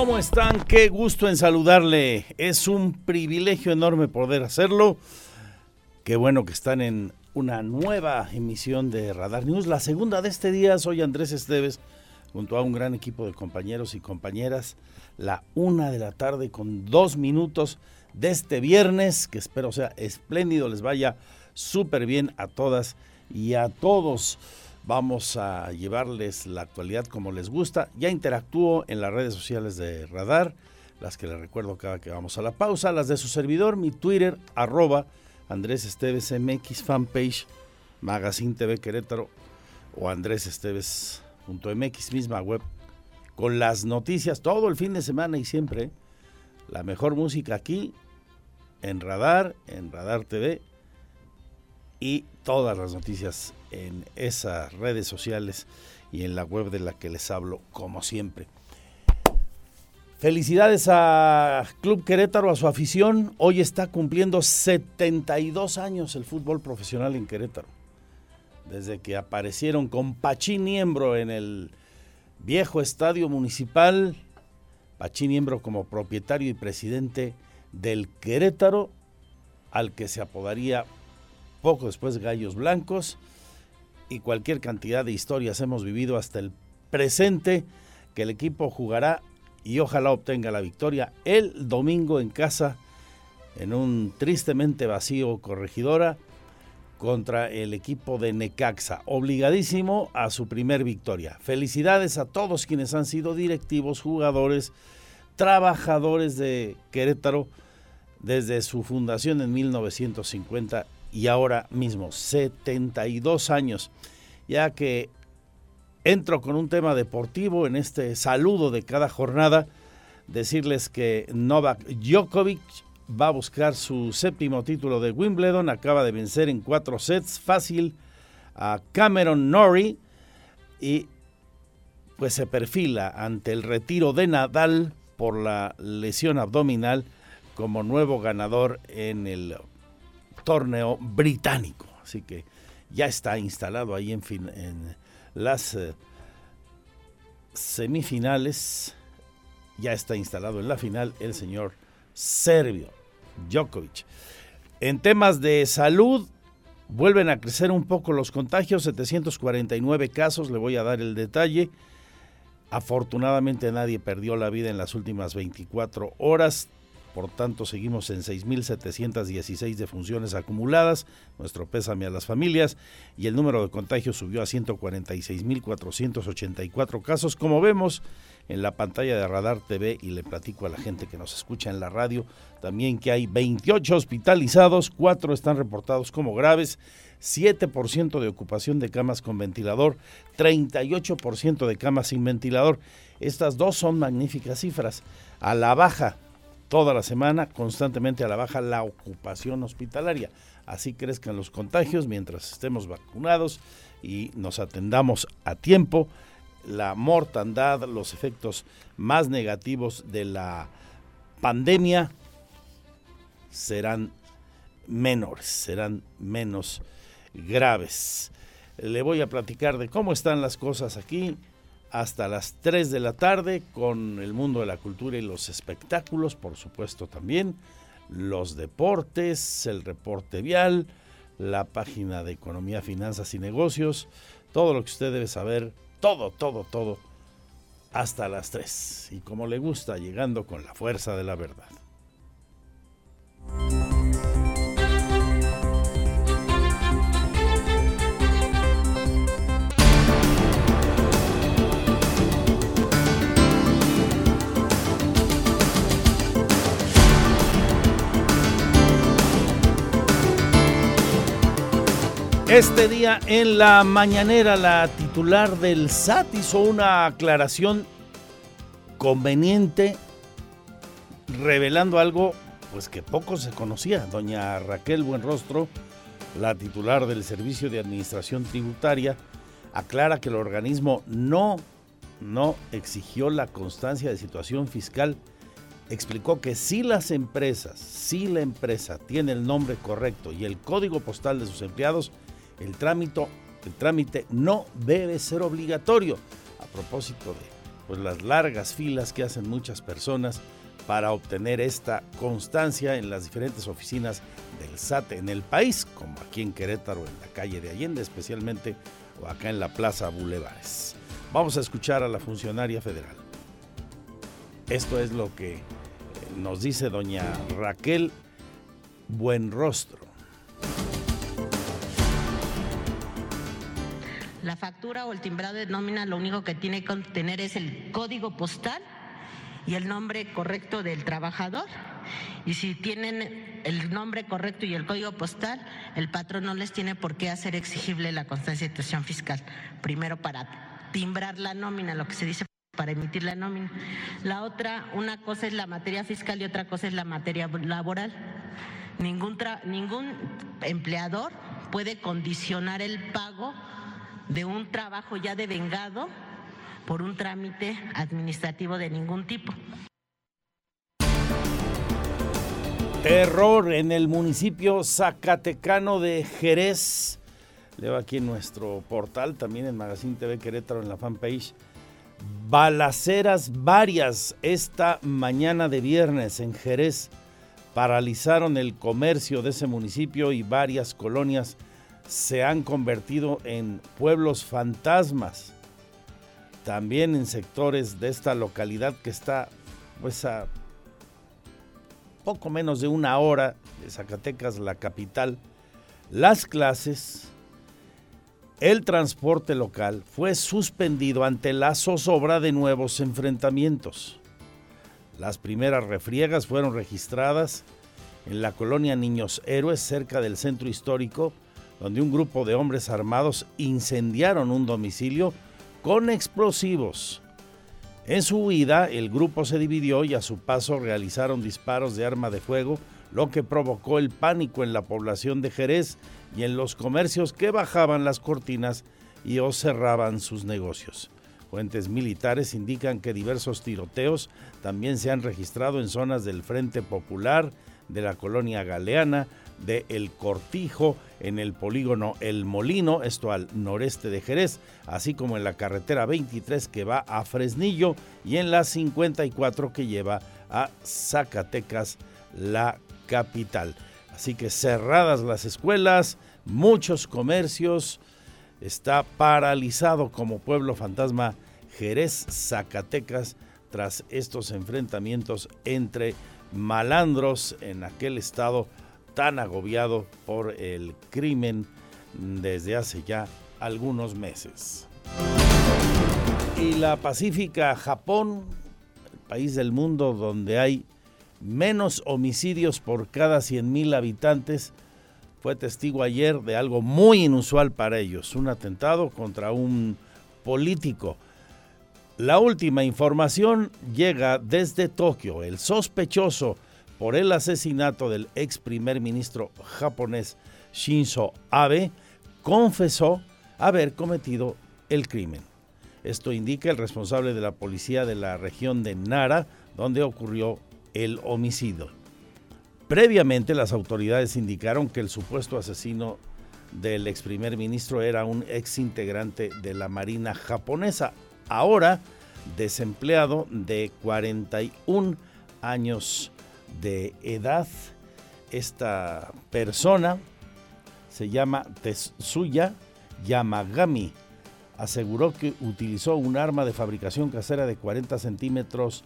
¿Cómo están? Qué gusto en saludarle. Es un privilegio enorme poder hacerlo. Qué bueno que están en una nueva emisión de Radar News, la segunda de este día. Soy Andrés Esteves, junto a un gran equipo de compañeros y compañeras. La una de la tarde con dos minutos de este viernes, que espero sea espléndido, les vaya súper bien a todas y a todos. Vamos a llevarles la actualidad como les gusta. Ya interactúo en las redes sociales de Radar, las que les recuerdo cada que vamos a la pausa, las de su servidor, mi Twitter, arroba Andrés Esteves MX, fanpage, Magazine TV Querétaro o Andrés Esteves.mx, misma web, con las noticias todo el fin de semana y siempre. La mejor música aquí, en Radar, en Radar TV y todas las noticias en esas redes sociales y en la web de la que les hablo, como siempre. Felicidades a Club Querétaro, a su afición. Hoy está cumpliendo 72 años el fútbol profesional en Querétaro. Desde que aparecieron con Pachín Niembro en el viejo estadio municipal, Pachín Niembro como propietario y presidente del Querétaro, al que se apodaría poco después Gallos Blancos y cualquier cantidad de historias hemos vivido hasta el presente que el equipo jugará y ojalá obtenga la victoria el domingo en casa en un tristemente vacío corregidora contra el equipo de Necaxa, obligadísimo a su primer victoria. Felicidades a todos quienes han sido directivos, jugadores, trabajadores de Querétaro desde su fundación en 1950 y ahora mismo 72 años, ya que entro con un tema deportivo en este saludo de cada jornada, decirles que Novak Djokovic va a buscar su séptimo título de Wimbledon, acaba de vencer en cuatro sets fácil a Cameron Norrie y pues se perfila ante el retiro de Nadal por la lesión abdominal como nuevo ganador en el torneo británico. Así que ya está instalado ahí en, en las eh, semifinales. Ya está instalado en la final el señor Serbio Djokovic. En temas de salud, vuelven a crecer un poco los contagios, 749 casos, le voy a dar el detalle. Afortunadamente nadie perdió la vida en las últimas 24 horas. Por tanto, seguimos en 6.716 defunciones acumuladas. Nuestro pésame a las familias. Y el número de contagios subió a 146.484 casos. Como vemos en la pantalla de Radar TV, y le platico a la gente que nos escucha en la radio, también que hay 28 hospitalizados, 4 están reportados como graves. 7% de ocupación de camas con ventilador, 38% de camas sin ventilador. Estas dos son magníficas cifras. A la baja toda la semana, constantemente a la baja la ocupación hospitalaria. Así crezcan los contagios mientras estemos vacunados y nos atendamos a tiempo. La mortandad, los efectos más negativos de la pandemia serán menores, serán menos graves. Le voy a platicar de cómo están las cosas aquí hasta las 3 de la tarde con el mundo de la cultura y los espectáculos, por supuesto también, los deportes, el reporte vial, la página de economía, finanzas y negocios, todo lo que usted debe saber, todo, todo, todo, hasta las 3. Y como le gusta, llegando con la fuerza de la verdad. Este día en la mañanera la titular del SAT hizo una aclaración conveniente revelando algo pues que poco se conocía. Doña Raquel Buenrostro, la titular del Servicio de Administración Tributaria, aclara que el organismo no no exigió la constancia de situación fiscal. Explicó que si las empresas, si la empresa tiene el nombre correcto y el código postal de sus empleados, el trámite, el trámite no debe ser obligatorio. A propósito de pues las largas filas que hacen muchas personas para obtener esta constancia en las diferentes oficinas del SAT en el país, como aquí en Querétaro, en la calle de Allende especialmente, o acá en la Plaza Bulevares. Vamos a escuchar a la funcionaria federal. Esto es lo que eh, nos dice doña Raquel Buenrostro. La factura o el timbrado de nómina lo único que tiene que tener es el código postal y el nombre correcto del trabajador. Y si tienen el nombre correcto y el código postal, el patrón no les tiene por qué hacer exigible la constancia de situación fiscal. Primero para timbrar la nómina, lo que se dice para emitir la nómina. La otra, una cosa es la materia fiscal y otra cosa es la materia laboral. Ningún, ningún empleador puede condicionar el pago de un trabajo ya devengado por un trámite administrativo de ningún tipo. Terror en el municipio zacatecano de Jerez. Leo aquí en nuestro portal, también en Magazine TV Querétaro, en la fanpage. Balaceras varias esta mañana de viernes en Jerez paralizaron el comercio de ese municipio y varias colonias se han convertido en pueblos fantasmas también en sectores de esta localidad que está pues a poco menos de una hora de Zacatecas, la capital, las clases, el transporte local fue suspendido ante la zozobra de nuevos enfrentamientos. Las primeras refriegas fueron registradas en la colonia Niños Héroes cerca del centro histórico, donde un grupo de hombres armados incendiaron un domicilio con explosivos. En su huida, el grupo se dividió y a su paso realizaron disparos de arma de fuego, lo que provocó el pánico en la población de Jerez y en los comercios que bajaban las cortinas y o cerraban sus negocios. Fuentes militares indican que diversos tiroteos también se han registrado en zonas del Frente Popular, de la colonia Galeana, de El Cortijo, en el polígono El Molino, esto al noreste de Jerez, así como en la carretera 23 que va a Fresnillo y en la 54 que lleva a Zacatecas, la capital. Así que cerradas las escuelas, muchos comercios, está paralizado como pueblo fantasma Jerez, Zacatecas, tras estos enfrentamientos entre malandros en aquel estado tan agobiado por el crimen desde hace ya algunos meses. Y la pacífica Japón, el país del mundo donde hay menos homicidios por cada 100.000 habitantes, fue testigo ayer de algo muy inusual para ellos, un atentado contra un político. La última información llega desde Tokio. El sospechoso por el asesinato del ex primer ministro japonés Shinzo Abe, confesó haber cometido el crimen. Esto indica el responsable de la policía de la región de Nara, donde ocurrió el homicidio. Previamente las autoridades indicaron que el supuesto asesino del ex primer ministro era un ex integrante de la Marina japonesa, ahora desempleado de 41 años de edad. Esta persona se llama Tetsuya Yamagami. Aseguró que utilizó un arma de fabricación casera de 40 centímetros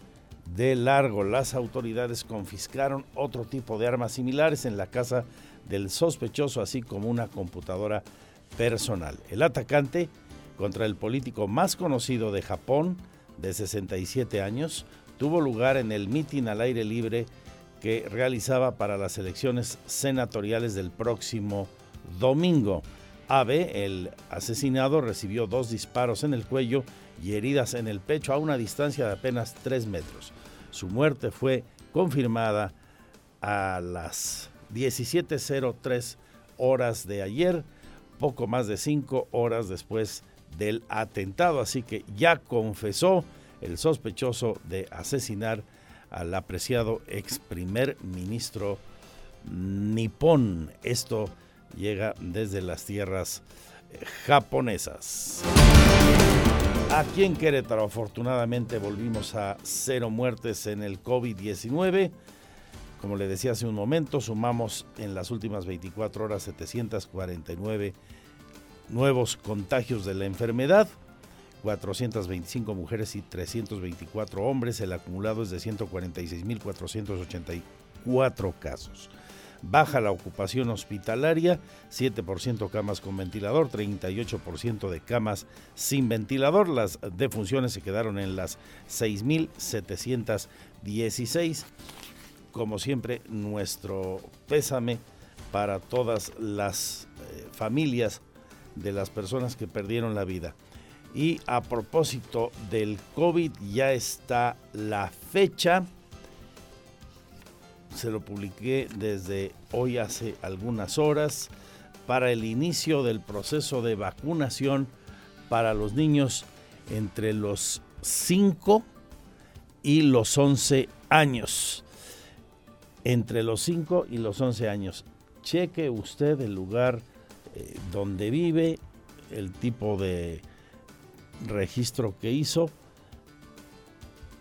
de largo. Las autoridades confiscaron otro tipo de armas similares en la casa del sospechoso, así como una computadora personal. El atacante contra el político más conocido de Japón, de 67 años, tuvo lugar en el mitin al aire libre que realizaba para las elecciones senatoriales del próximo domingo. Abe, el asesinado, recibió dos disparos en el cuello y heridas en el pecho a una distancia de apenas tres metros. Su muerte fue confirmada a las 17.03 horas de ayer, poco más de cinco horas después del atentado. Así que ya confesó el sospechoso de asesinar al apreciado ex primer ministro nipón. Esto llega desde las tierras eh, japonesas. Aquí en Querétaro, afortunadamente, volvimos a cero muertes en el COVID-19. Como le decía hace un momento, sumamos en las últimas 24 horas 749 nuevos contagios de la enfermedad, 425 mujeres y 324 hombres. El acumulado es de 146.484 casos. Baja la ocupación hospitalaria, 7% camas con ventilador, 38% de camas sin ventilador. Las defunciones se quedaron en las 6.716. Como siempre, nuestro pésame para todas las eh, familias de las personas que perdieron la vida. Y a propósito del COVID, ya está la fecha se lo publiqué desde hoy hace algunas horas para el inicio del proceso de vacunación para los niños entre los 5 y los 11 años. Entre los 5 y los 11 años. Cheque usted el lugar eh, donde vive, el tipo de registro que hizo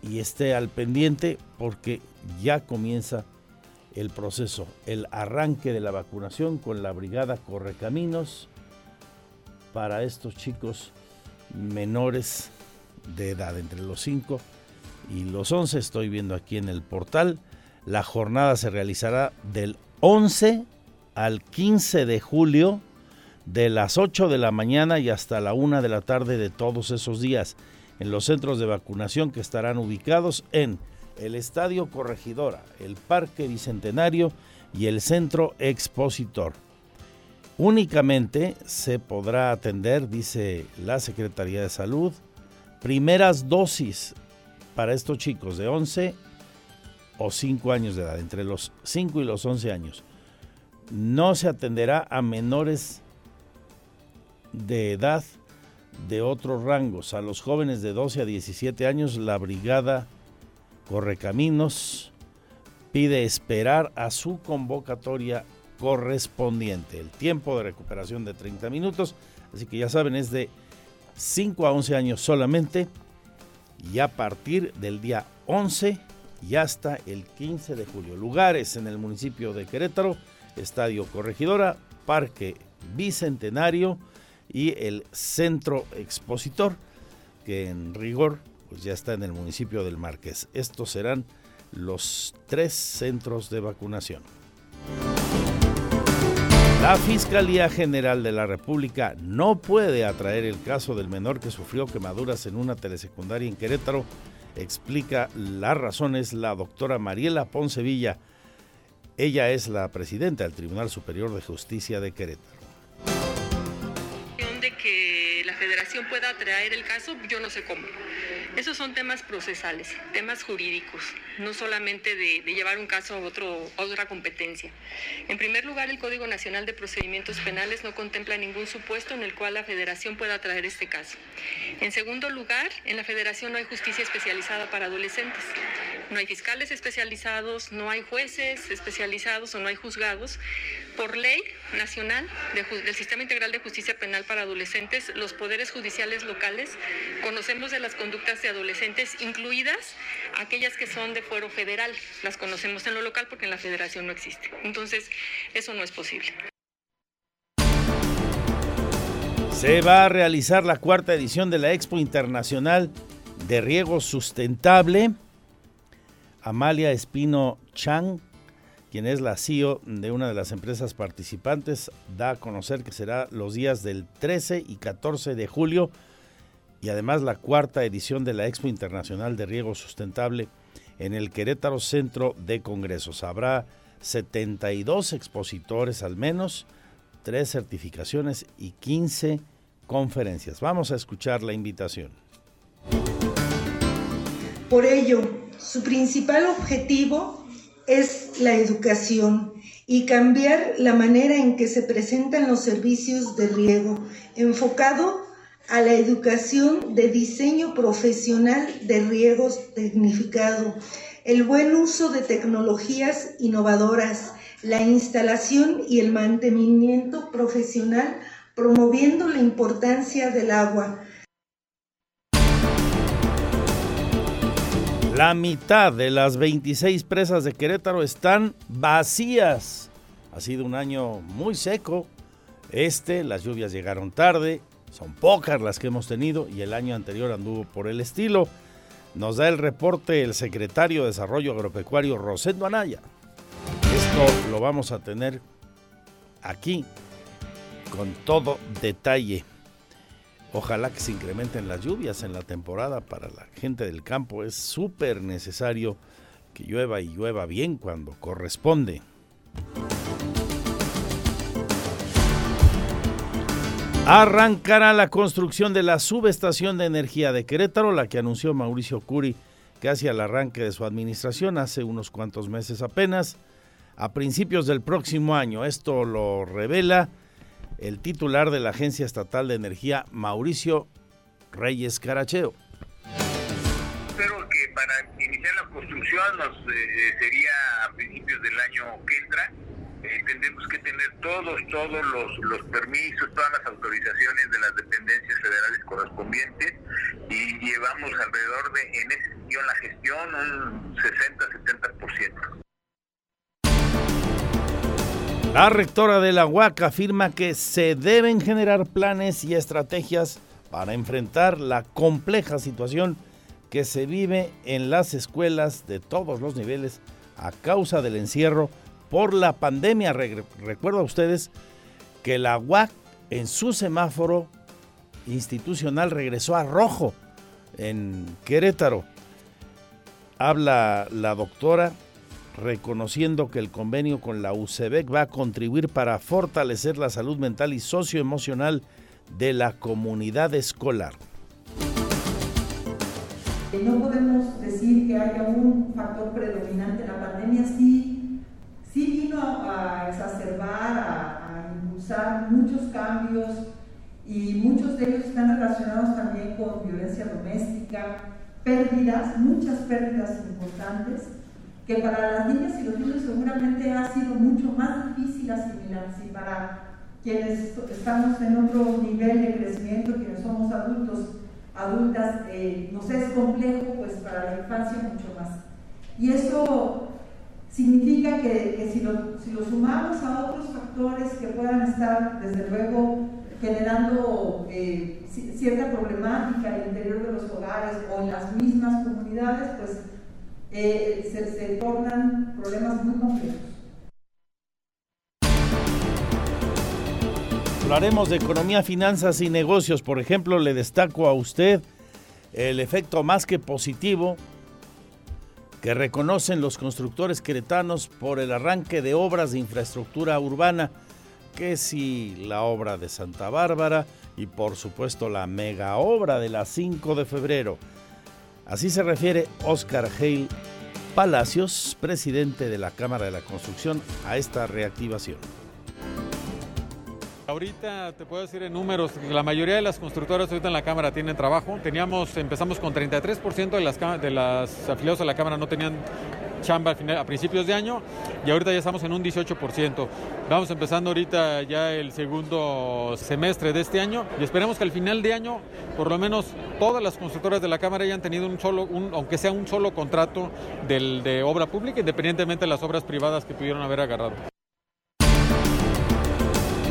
y esté al pendiente porque ya comienza el proceso, el arranque de la vacunación con la brigada Correcaminos para estos chicos menores de edad, entre los 5 y los 11. Estoy viendo aquí en el portal. La jornada se realizará del 11 al 15 de julio, de las 8 de la mañana y hasta la 1 de la tarde de todos esos días, en los centros de vacunación que estarán ubicados en el Estadio Corregidora, el Parque Bicentenario y el Centro Expositor. Únicamente se podrá atender, dice la Secretaría de Salud, primeras dosis para estos chicos de 11 o 5 años de edad, entre los 5 y los 11 años. No se atenderá a menores de edad de otros rangos. A los jóvenes de 12 a 17 años, la brigada Correcaminos pide esperar a su convocatoria correspondiente. El tiempo de recuperación de 30 minutos, así que ya saben, es de 5 a 11 años solamente y a partir del día 11 y hasta el 15 de julio. Lugares en el municipio de Querétaro, Estadio Corregidora, Parque Bicentenario y el Centro Expositor, que en rigor pues ya está en el municipio del Marqués. Estos serán los tres centros de vacunación. La Fiscalía General de la República no puede atraer el caso del menor que sufrió quemaduras en una telesecundaria en Querétaro. Explica las razones la doctora Mariela Poncevilla. Ella es la presidenta del Tribunal Superior de Justicia de Querétaro. De que la federación pueda atraer el caso, yo no sé cómo. Esos son temas procesales, temas jurídicos, no solamente de, llevar un caso a, otro, otra competencia. En primer lugar, el Código Nacional de Procedimientos Penales no contempla ningún supuesto en el cual la Federación pueda traer este caso. En segundo lugar, en la Federación no hay justicia especializada para adolescentes. No hay fiscales especializados, no hay jueces especializados o no hay juzgados. Por ley nacional del Sistema Integral de Justicia Penal para Adolescentes, los poderes judiciales locales conocemos de las conductas de adolescentes, incluidas aquellas que son de fuero federal. Las conocemos en lo local porque en la federación no existe. Entonces, eso no es posible. Se va a realizar la cuarta edición de la Expo Internacional de Riego Sustentable. Amalia Espino Chang, quien es la CEO de una de las empresas participantes, da a conocer que será los días del 13 y 14 de julio y además la cuarta edición de la Expo Internacional de Riego Sustentable en el Querétaro Centro de Congresos. Habrá 72 expositores al menos, tres certificaciones y 15 conferencias. Vamos a escuchar la invitación. Por ello, su principal objetivo es la educación y cambiar la manera en que se presentan los servicios de riego, enfocado a la educación de diseño profesional de riegos tecnificado, el buen uso de tecnologías innovadoras, la instalación y el mantenimiento profesional, promoviendo la importancia del agua. La mitad de las 26 presas de Querétaro están vacías. Ha sido un año muy seco. Este, las lluvias llegaron tarde, son pocas las que hemos tenido y el año anterior anduvo por el estilo. Nos da el reporte el secretario de Desarrollo Agropecuario Rosendo Anaya. Esto lo vamos a tener aquí con todo detalle. Ojalá que se incrementen las lluvias en la temporada para la gente del campo. Es súper necesario que llueva y llueva bien cuando corresponde. Arrancará la construcción de la subestación de energía de Querétaro, la que anunció Mauricio Curi casi al arranque de su administración hace unos cuantos meses apenas, a principios del próximo año. Esto lo revela el titular de la Agencia Estatal de Energía, Mauricio Reyes Caracheo. Espero que para iniciar la construcción nos, eh, sería a principios del año que entra. Eh, tendremos que tener todos, todos los, los permisos, todas las autorizaciones de las dependencias federales correspondientes y llevamos alrededor de, en ese sentido, la gestión, un 60-70%. La rectora de la UAC afirma que se deben generar planes y estrategias para enfrentar la compleja situación que se vive en las escuelas de todos los niveles a causa del encierro por la pandemia. Recuerda a ustedes que la UAC en su semáforo institucional regresó a rojo en Querétaro. Habla la doctora reconociendo que el convenio con la UCEBEC va a contribuir para fortalecer la salud mental y socioemocional de la comunidad escolar. No podemos decir que haya un factor predominante. La pandemia sí, sí vino a exacerbar, a, a impulsar muchos cambios y muchos de ellos están relacionados también con violencia doméstica, pérdidas, muchas pérdidas importantes que para las niñas y los niños seguramente ha sido mucho más difícil asimilar. Si para quienes estamos en otro nivel de crecimiento, quienes somos adultos, adultas, eh, nos es complejo, pues para la infancia mucho más. Y eso significa que, si, lo, si, lo, sumamos a otros factores que puedan estar, desde luego, generando eh, cierta problemática al interior de los hogares o en las mismas comunidades, pues se, tornan problemas muy complejos. Hablaremos de economía, finanzas y negocios. Por ejemplo, le destaco a usted el efecto más que positivo que reconocen los constructores queretanos por el arranque de obras de infraestructura urbana, que si la obra de Santa Bárbara y por supuesto la mega obra de la 5 de febrero. Así se refiere Oscar Hale Palacios, presidente de la Cámara de la Construcción, a esta reactivación. Ahorita te puedo decir en números, la mayoría de las constructoras ahorita en la Cámara tienen trabajo. Teníamos, empezamos con 33% de las, de las afiliados a la Cámara no tenían chamba a principios de año y ahorita ya estamos en un 18%. Vamos empezando ahorita ya el segundo semestre de este año y esperamos que al final de año por lo menos todas las constructoras de la Cámara hayan tenido un solo, un, aunque sea un solo contrato del, de obra pública, independientemente de las obras privadas que pudieron haber agarrado.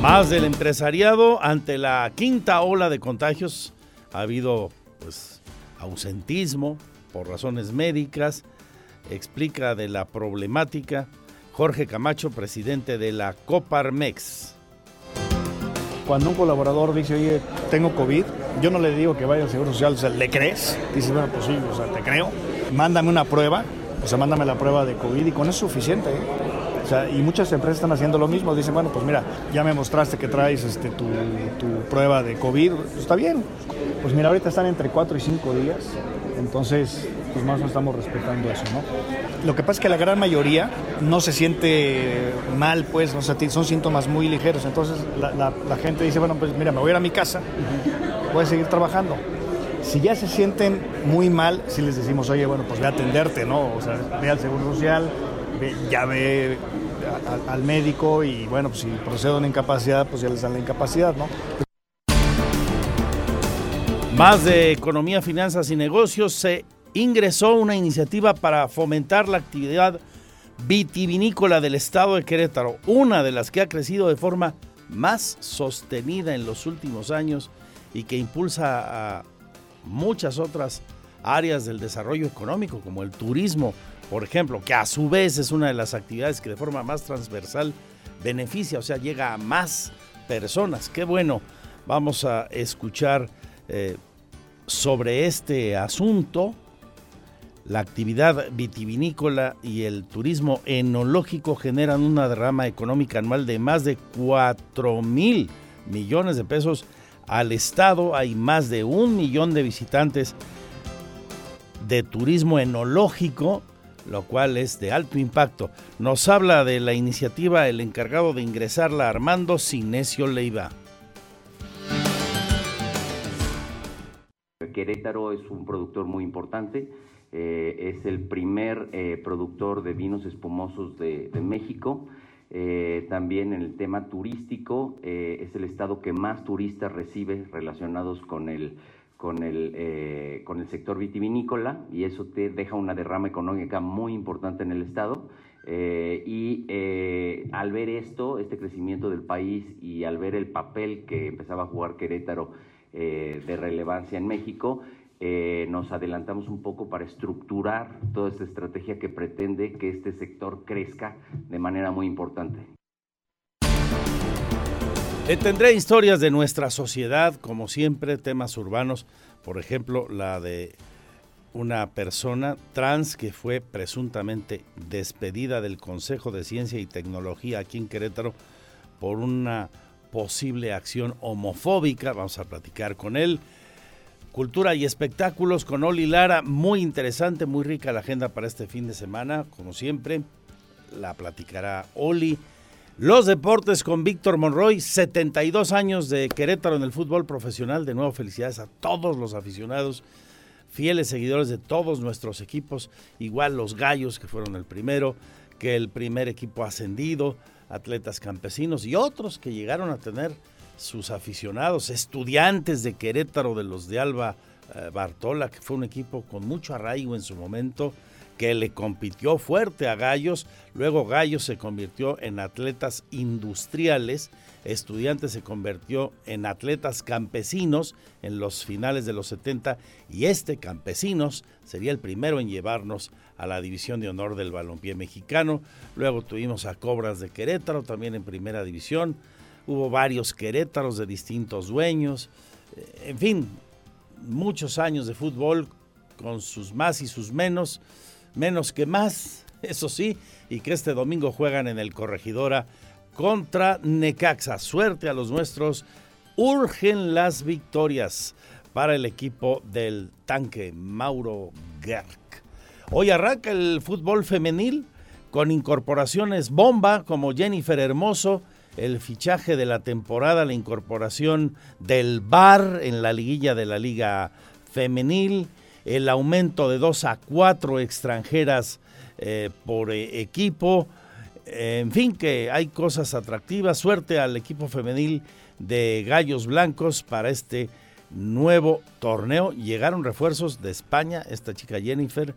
Más del empresariado ante la quinta ola de contagios ha habido pues ausentismo por razones médicas, explica de la problemática Jorge Camacho, presidente de la Coparmex. Cuando un colaborador dice, oye, tengo COVID, yo no le digo que vaya al Seguro Social, o sea, ¿le crees? Dice, bueno, pues sí, o sea, te creo. Mándame una prueba, o sea, mándame la prueba de COVID y con eso es suficiente. ¿eh? O sea, y muchas empresas están haciendo lo mismo. Dicen, bueno, pues mira, ya me mostraste que traes este, tu, tu prueba de COVID, pues está bien. Pues mira, ahorita están entre 4 y 5 días. Entonces, pues más no estamos respetando eso, ¿no? Lo que pasa es que la gran mayoría no se siente mal, pues, o sea, son síntomas muy ligeros. Entonces la, gente dice, bueno, pues mira, me voy a ir a mi casa, voy a seguir trabajando. Si ya se sienten muy mal, si les decimos, oye, bueno, pues ve a atenderte, ¿no? O sea, ve al Seguro Social, ya ve al médico y bueno, pues si procede una incapacidad, pues ya les dan la incapacidad, ¿no? Más de economía, finanzas y negocios se ingresó una iniciativa para fomentar la actividad vitivinícola del estado de Querétaro, una de las que ha crecido de forma más sostenida en los últimos años y que impulsa a muchas otras áreas del desarrollo económico, como el turismo, por ejemplo, que a su vez es una de las actividades que de forma más transversal beneficia, o sea, llega a más personas. Qué bueno, vamos a escuchar eh, sobre este asunto. La actividad vitivinícola y el turismo enológico generan una derrama económica anual de más de 4 mil millones de pesos al Estado. Hay más de un millón de visitantes de turismo enológico, lo cual es de alto impacto. Nos habla de la iniciativa el encargado de ingresarla, Armando Sinesio Leiva. Querétaro es un productor muy importante, eh, es el primer eh, productor de vinos espumosos de, México. Eh, también en el tema turístico, es el estado que más turistas recibe relacionados con el, con el, con el sector vitivinícola y eso te deja una derrama económica muy importante en el estado. y al ver esto, este crecimiento del país y al ver el papel que empezaba a jugar Querétaro de relevancia en México, eh, nos adelantamos un poco para estructurar toda esta estrategia que pretende que este sector crezca de manera muy importante. tendré historias de nuestra sociedad, como siempre, temas urbanos, por ejemplo, la de una persona trans que fue presuntamente despedida del Consejo de Ciencia y Tecnología aquí en Querétaro por una posible acción homofóbica. Vamos a platicar con él. Cultura y espectáculos con Oli Lara. Muy interesante, muy rica la agenda para este fin de semana, como siempre. La platicará Oli. Los deportes con Víctor Monroy, 72 años de Querétaro en el fútbol profesional. De nuevo, felicidades a todos los aficionados, fieles seguidores de todos nuestros equipos. Igual los gallos, que fueron el primero, que el primer equipo ascendido atletas campesinos y otros que llegaron a tener sus aficionados, estudiantes de Querétaro, de los de Alba eh, Bartola, que fue un equipo con mucho arraigo en su momento, que le compitió fuerte a Gallos, luego Gallos se convirtió en atletas industriales, Estudiantes se convirtió en atletas campesinos en los finales de los 70 y este Campesinos sería el primero en llevarnos a la división de honor del balompié mexicano. Luego tuvimos a Cobras de Querétaro también en primera división. Hubo varios Querétaros de distintos dueños. Eh, en fin, muchos años de fútbol con sus más y sus menos, menos que más, eso sí, y que este domingo juegan en el Corregidora contra Necaxa. Suerte a los nuestros. Urgen las victorias para el equipo del tanque Mauro Gerk. Hoy arranca el fútbol femenil con incorporaciones bomba como Jennifer Hermoso, el fichaje de la temporada, la incorporación del VAR en la liguilla de la Liga Femenil, el aumento de dos a cuatro extranjeras eh, por eh, equipo, en fin, que hay cosas atractivas. Suerte al equipo femenil de Gallos Blancos para este nuevo torneo. Llegaron refuerzos de España, esta chica Jennifer,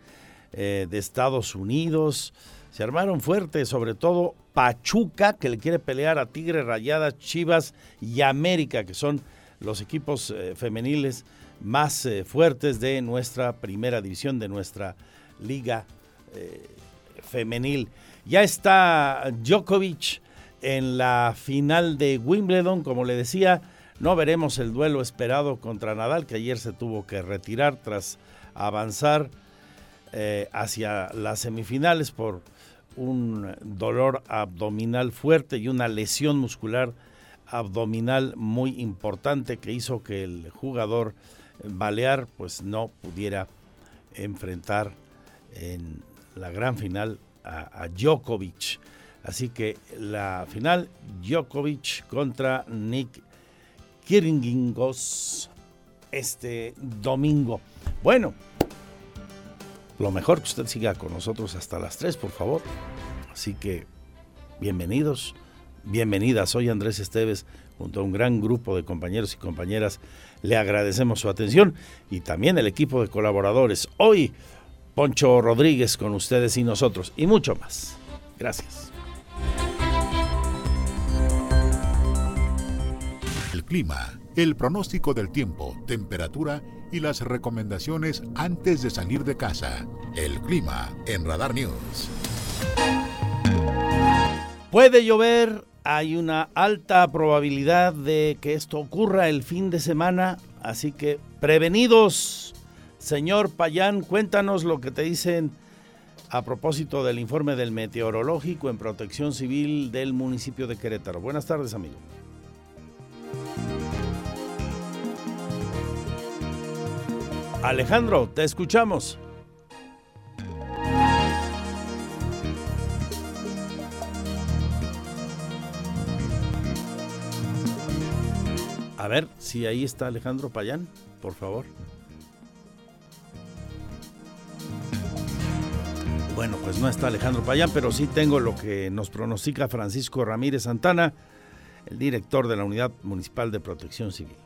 eh, de Estados Unidos. Se armaron fuerte, sobre todo Pachuca, que le quiere pelear a Tigre Rayadas, Chivas y América, que son los equipos eh, femeniles más eh, fuertes de nuestra primera división, de nuestra liga femenil. Ya está Djokovic en la final de Wimbledon, como le decía, no veremos el duelo esperado contra Nadal, que ayer se tuvo que retirar tras avanzar eh, hacia las semifinales por un dolor abdominal fuerte y una lesión muscular abdominal muy importante que hizo que el jugador balear pues no pudiera enfrentar en la gran final a, Djokovic. Así que la final, Djokovic contra Nick Kyrgios este domingo. Bueno, lo mejor que usted siga con nosotros hasta las 3, por favor. Así que bienvenidos, bienvenida. Soy Andrés Esteves, junto a un gran grupo de compañeros y compañeras. Le agradecemos su atención y también el equipo de colaboradores. Hoy, Poncho Rodríguez con ustedes y nosotros, y mucho más. Gracias. El clima, el pronóstico del tiempo, temperatura y las recomendaciones antes de salir de casa. El clima en Radar News. Puede llover, hay una alta probabilidad de que esto ocurra el fin de semana, así que prevenidos. Señor Payán, cuéntanos lo que te dicen a propósito del informe del meteorológico en protección civil del municipio de Querétaro. Buenas tardes, amigo. Alejandro, te escuchamos. A ver si ahí está Alejandro Payán, por favor. Bueno, pues no está Alejandro Payán, pero sí tengo lo que nos pronostica Francisco Ramírez Santana, el director de la Unidad Municipal de Protección Civil.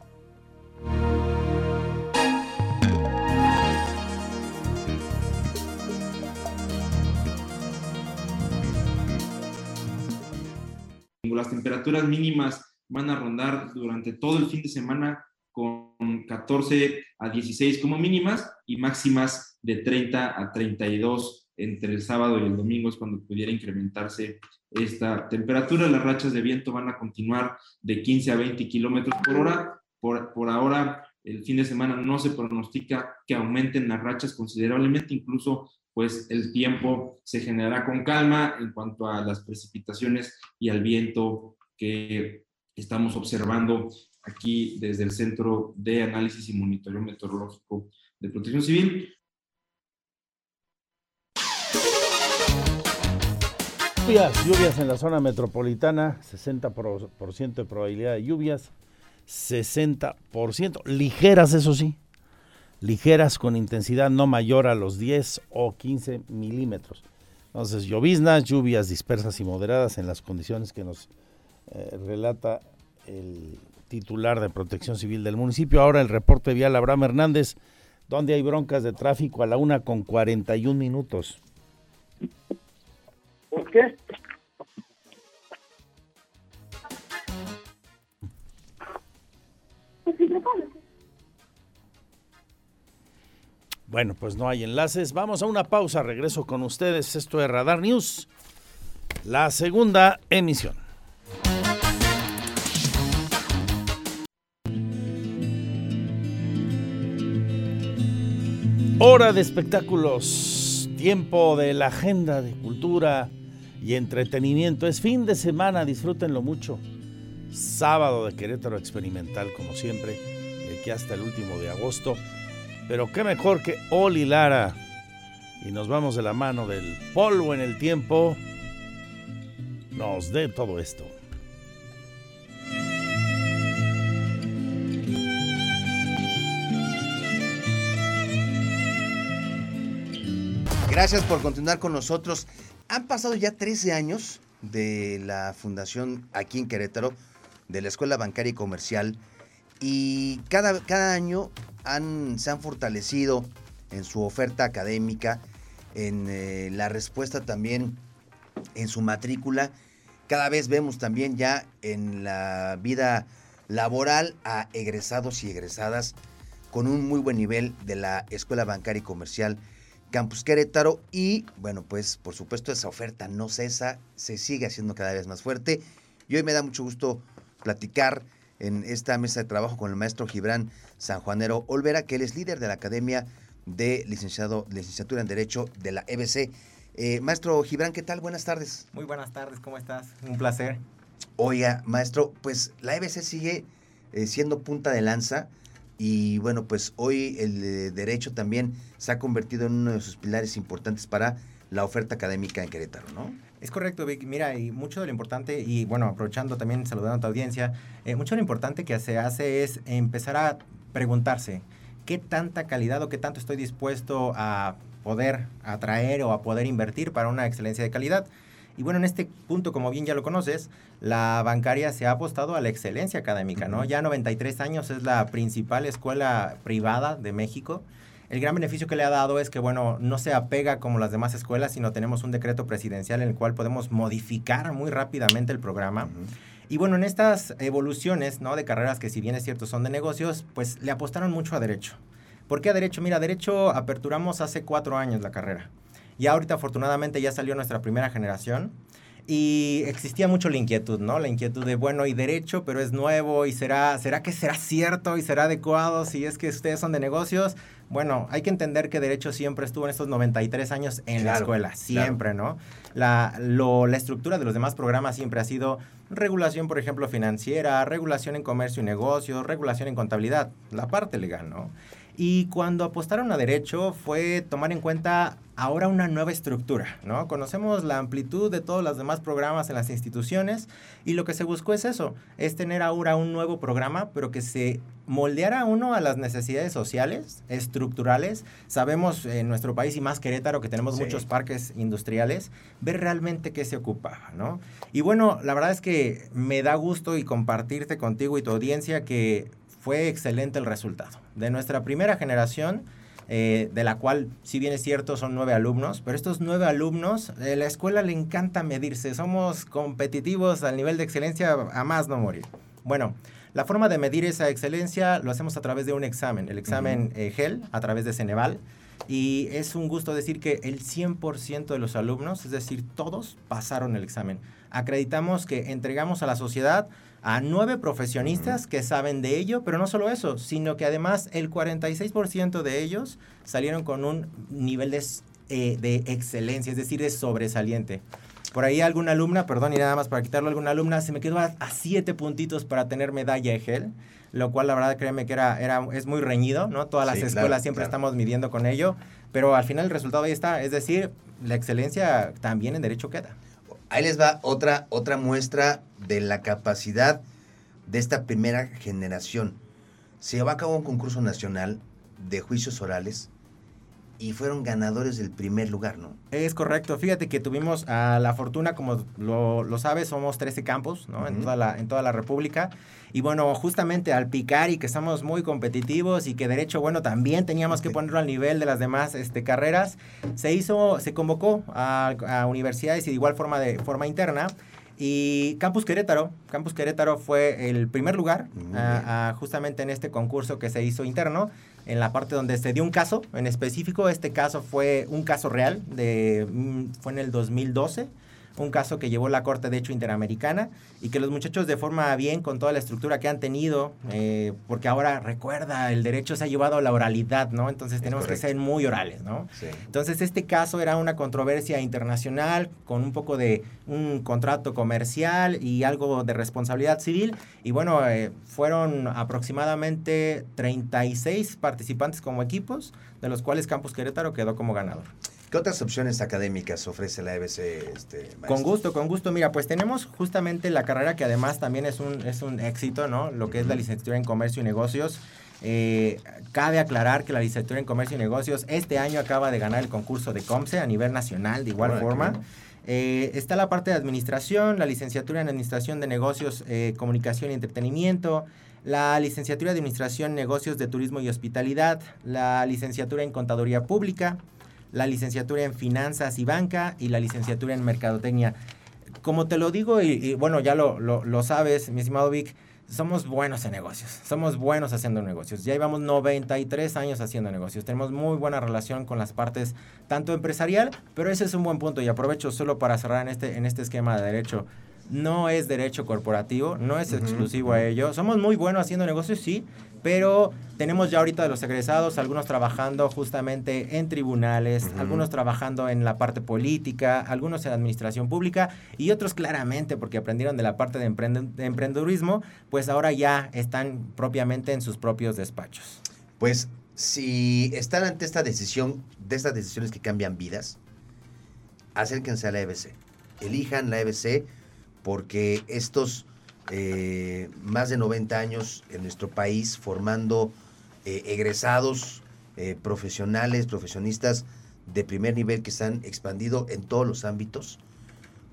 Las temperaturas mínimas van a rondar durante todo el fin de semana con 14 a 16 como mínimas y máximas de 30 a 32 entre el sábado y el domingo es cuando pudiera incrementarse esta temperatura. Las rachas de viento van a continuar de 15 a 20 kilómetros por hora. Por, por ahora, el fin de semana no se pronostica que aumenten las rachas considerablemente, incluso pues el tiempo se generará con calma en cuanto a las precipitaciones y al viento que estamos observando aquí desde el Centro de Análisis y Monitoreo Meteorológico de Protección Civil. Lluvias, lluvias en la zona metropolitana, 60% de probabilidad de lluvias, 60%, ligeras eso sí, ligeras con intensidad no mayor a los 10 o 15 milímetros. Entonces, lloviznas, lluvias dispersas y moderadas en las condiciones que nos eh, relata el titular de Protección Civil del municipio. Ahora el reporte vial Abraham Hernández, donde hay broncas de tráfico a la una con 41 minutos. ¿Por qué? Bueno, pues no hay enlaces. Vamos a una pausa. Regreso con ustedes. Esto es Radar News, la segunda emisión. Hora de espectáculos, tiempo de la agenda de cultura y entretenimiento. Es fin de semana, disfrútenlo mucho. Sábado de Querétaro Experimental, como siempre, aquí hasta el último de agosto. Pero qué mejor que Oli Lara. Y nos vamos de la mano del polvo en el tiempo. Nos dé todo esto. Gracias por continuar con nosotros. Han pasado ya 13 años de la fundación aquí en Querétaro, de la Escuela Bancaria y Comercial, y cada, cada año se han fortalecido en su oferta académica, en eh, la respuesta también en su matrícula. Cada vez vemos también ya en la vida laboral a egresados y egresadas con un muy buen nivel de la Escuela Bancaria y Comercial Campus Querétaro y bueno, pues por supuesto esa oferta no cesa, se sigue haciendo cada vez más fuerte y hoy me da mucho gusto platicar en esta mesa de trabajo con el maestro Gibran Sanjuanero Olvera, que él es líder de la Academia de licenciado, Licenciatura en Derecho de la EBC. Eh, maestro Gibran, ¿qué tal? Buenas tardes. Muy buenas tardes, ¿cómo estás? Un placer. Oiga, maestro, pues la EBC sigue eh, siendo punta de lanza y bueno, pues hoy el eh, derecho también se ha convertido en uno de sus pilares importantes para la oferta académica en Querétaro, ¿no? Es correcto, Vic. Mira, y mucho de lo importante, y bueno, aprovechando también, saludando a tu audiencia, eh, mucho de lo importante que se hace es empezar a preguntarse qué tanta calidad o qué tanto estoy dispuesto a poder atraer o a poder invertir para una excelencia de calidad. Y bueno, en este punto, como bien ya lo conoces, la bancaria se ha apostado a la excelencia académica, ¿no? Ya 93 años es la principal escuela privada de México. El gran beneficio que le ha dado es que, bueno, no se apega como las demás escuelas, sino tenemos un decreto presidencial en el cual podemos modificar muy rápidamente el programa. Y bueno, en estas evoluciones, ¿no? De carreras que si bien es cierto son de negocios, pues le apostaron mucho a derecho. ¿Por qué a derecho? Mira, derecho aperturamos hace cuatro años la carrera. Y ahorita afortunadamente ya salió nuestra primera generación. Y existía mucho la inquietud, ¿no? La inquietud de, bueno, y derecho, pero es nuevo, y será, ¿será que será cierto y será adecuado si es que ustedes son de negocios? Bueno, hay que entender que derecho siempre estuvo en estos 93 años en la escuela, siempre, ¿no? La, lo, la estructura de los demás programas siempre ha sido regulación, por ejemplo, financiera, regulación en comercio y negocios, regulación en contabilidad, la parte legal, ¿no? Y cuando apostaron a derecho fue tomar en cuenta ahora una nueva estructura, ¿no? Conocemos la amplitud de todos los demás programas en las instituciones y lo que se buscó es eso, es tener ahora un nuevo programa, pero que se moldeara uno a las necesidades sociales, estructurales. Sabemos en nuestro país y más Querétaro que tenemos Sí. muchos parques industriales, ver realmente qué se ocupaba, ¿no? Y bueno, la verdad es que me da gusto y compartirte contigo y tu audiencia que fue excelente el resultado. De nuestra primera generación, eh, de la cual, si bien es cierto, son nueve alumnos, pero estos nueve alumnos, eh, la escuela le encanta medirse, somos competitivos al nivel de excelencia a más no morir. Bueno, la forma de medir esa excelencia lo hacemos a través de un examen, el examen eh, GEL, a través de Ceneval. Y es un gusto decir que el 100% de los alumnos, es decir, todos pasaron el examen. Acreditamos que entregamos a la sociedad a nueve profesionistas que saben de ello, pero no solo eso, sino que además el 46% de ellos salieron con un nivel de, eh, de excelencia, es decir, de sobresaliente. Por ahí alguna alumna, perdón, y nada más para quitarlo, alguna alumna se me quedó a, a siete puntitos para tener medalla EGEL, lo cual la verdad créeme que era, era, es muy reñido, ¿no? Todas las Sí, escuelas claro, siempre claro. estamos midiendo con ello, pero al final el resultado ahí está, es decir, la excelencia también en derecho queda. Ahí les va otra, otra muestra de la capacidad de esta primera generación. Se llevó a cabo un concurso nacional de juicios orales y fueron ganadores del primer lugar, ¿no? Es correcto. Fíjate que tuvimos ah, la fortuna, como lo, lo sabes, somos 13 campos ¿no? en, Ujú. toda la, en toda la República. Y bueno, justamente al picar y que estamos muy competitivos y que derecho, bueno, también teníamos que ponerlo al nivel de las demás este, carreras, se hizo, se convocó a, a universidades y de igual forma de forma interna. Y Campus Querétaro, Campus Querétaro fue el primer lugar Muy ah, ah, justamente en este concurso que se hizo interno, en la parte donde se dio un caso en específico. Este caso fue un caso real, de, mm, fue en el 2012, un caso que llevó la Corte de Hecho Interamericana y que los muchachos de forma bien, con toda la estructura que han tenido, eh, porque ahora recuerda, el derecho se ha llevado a la oralidad, ¿no? Entonces tenemos que ser muy orales, ¿no? Sí. Entonces, este caso era una controversia internacional con un poco de un contrato comercial y algo de responsabilidad civil. Y bueno, eh, fueron aproximadamente 36 participantes como equipos, de los cuales Campus Querétaro quedó como ganador. ¿Qué otras opciones académicas ofrece la EBC? Este, Con gusto, con gusto. Mira, pues tenemos justamente la carrera que además también es un, es un éxito, ¿no? Lo que es la licenciatura en Comercio y Negocios. Eh, cabe aclarar que la licenciatura en Comercio y Negocios este año acaba de ganar el concurso de COMSE a nivel nacional, de igual forma. bueno. Eh, está la parte de administración, la licenciatura en Administración de Negocios, eh, Comunicación y Entretenimiento, la licenciatura de Administración, Negocios de Turismo y Hospitalidad, la licenciatura en Contaduría Pública, la licenciatura en Finanzas y Banca y la licenciatura en Mercadotecnia. Como te lo digo, y, y bueno, ya lo, lo, lo sabes, mi estimado Vic, somos buenos en negocios, somos buenos haciendo negocios. Ya llevamos 93 años haciendo negocios, tenemos muy buena relación con las partes tanto empresarial, pero ese es un buen punto y aprovecho solo para cerrar en este, en este esquema de derecho. No es derecho corporativo, no es exclusivo a ello. Somos muy buenos haciendo negocios, sí, pero tenemos ya ahorita de los egresados, algunos trabajando justamente en tribunales, algunos trabajando en la parte política, algunos en administración pública y otros claramente porque aprendieron de la parte de, de emprendedurismo, pues ahora ya están propiamente en sus propios despachos. Pues si están ante esta decisión, de estas decisiones que cambian vidas, acérquense a la EBC. Elijan la EBC porque estos eh, más de 90 años en nuestro país formando eh, egresados, eh, profesionales, profesionistas de primer nivel que se han expandido en todos los ámbitos,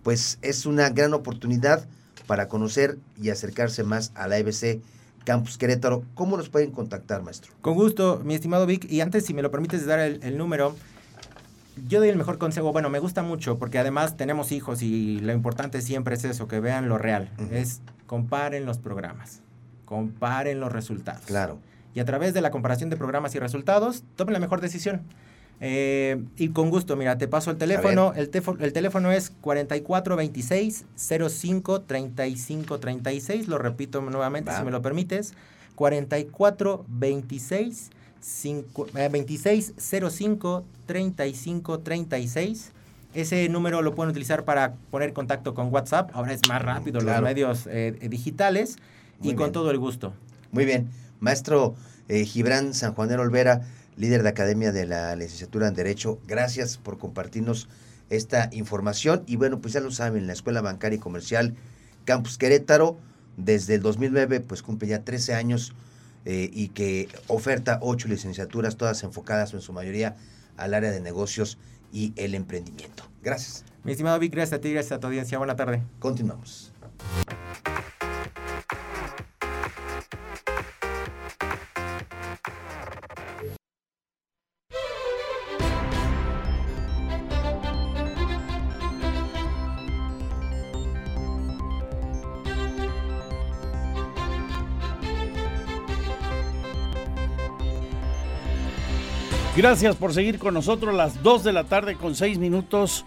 pues es una gran oportunidad para conocer y acercarse más a la EBC Campus Querétaro. ¿Cómo nos pueden contactar, maestro? Con gusto, mi estimado Vic. Y antes, si me lo permites dar el, el número, yo doy el mejor consejo. Bueno, me gusta mucho porque además tenemos hijos y lo importante siempre es eso, que vean lo real. Es comparen los programas, comparen los resultados. Claro. Y a través de la comparación de programas y resultados, tomen la mejor decisión. Eh, y con gusto, mira, te paso el teléfono. El, teléfono es 4426 05 35 36. Lo repito nuevamente, Va. si me lo permites. 4426 cinco- eh, 26 05 35 36. Ese número lo pueden utilizar para poner contacto con WhatsApp. Ahora es más rápido Claro. los medios eh, eh, digitales. Muy y con todo el gusto. Muy bien. Maestro eh, Gibran Sanjuanero Olvera, líder de Academia de la Licenciatura en Derecho, gracias por compartirnos esta información. Y bueno, pues ya lo saben, la Escuela Bancaria y Comercial Campus Querétaro, desde el 2009, pues cumple ya 13 años eh, y que oferta ocho licenciaturas, todas enfocadas en su mayoría al área de negocios y el emprendimiento. Gracias. Mi estimado Vic, gracias a ti, gracias a tu audiencia. Buena tarde. Continuamos. Gracias por seguir con nosotros las 2 de la tarde con 6 minutos.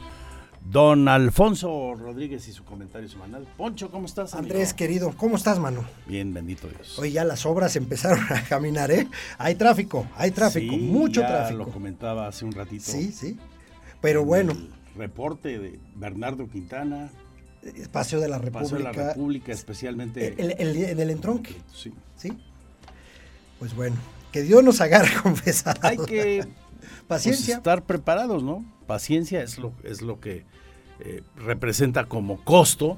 Don Alfonso Rodríguez y su comentario semanal. Poncho, ¿cómo estás? amigo? Andrés, querido, ¿cómo estás, mano? Bien, bendito Dios. Hoy ya las obras empezaron a caminar, ¿eh? Hay tráfico, hay tráfico, Sí, mucho ya tráfico. lo comentaba hace un ratito. Sí, sí. Pero bueno, El reporte de Bernardo Quintana, Paseo de la República. Paseo de la República, especialmente. El, el entronque. Sí. Sí. Pues bueno, que Dios nos agarre confesados. Hay que Paciencia. pues, estar preparados, ¿no? Paciencia es lo, es lo que eh, representa como costo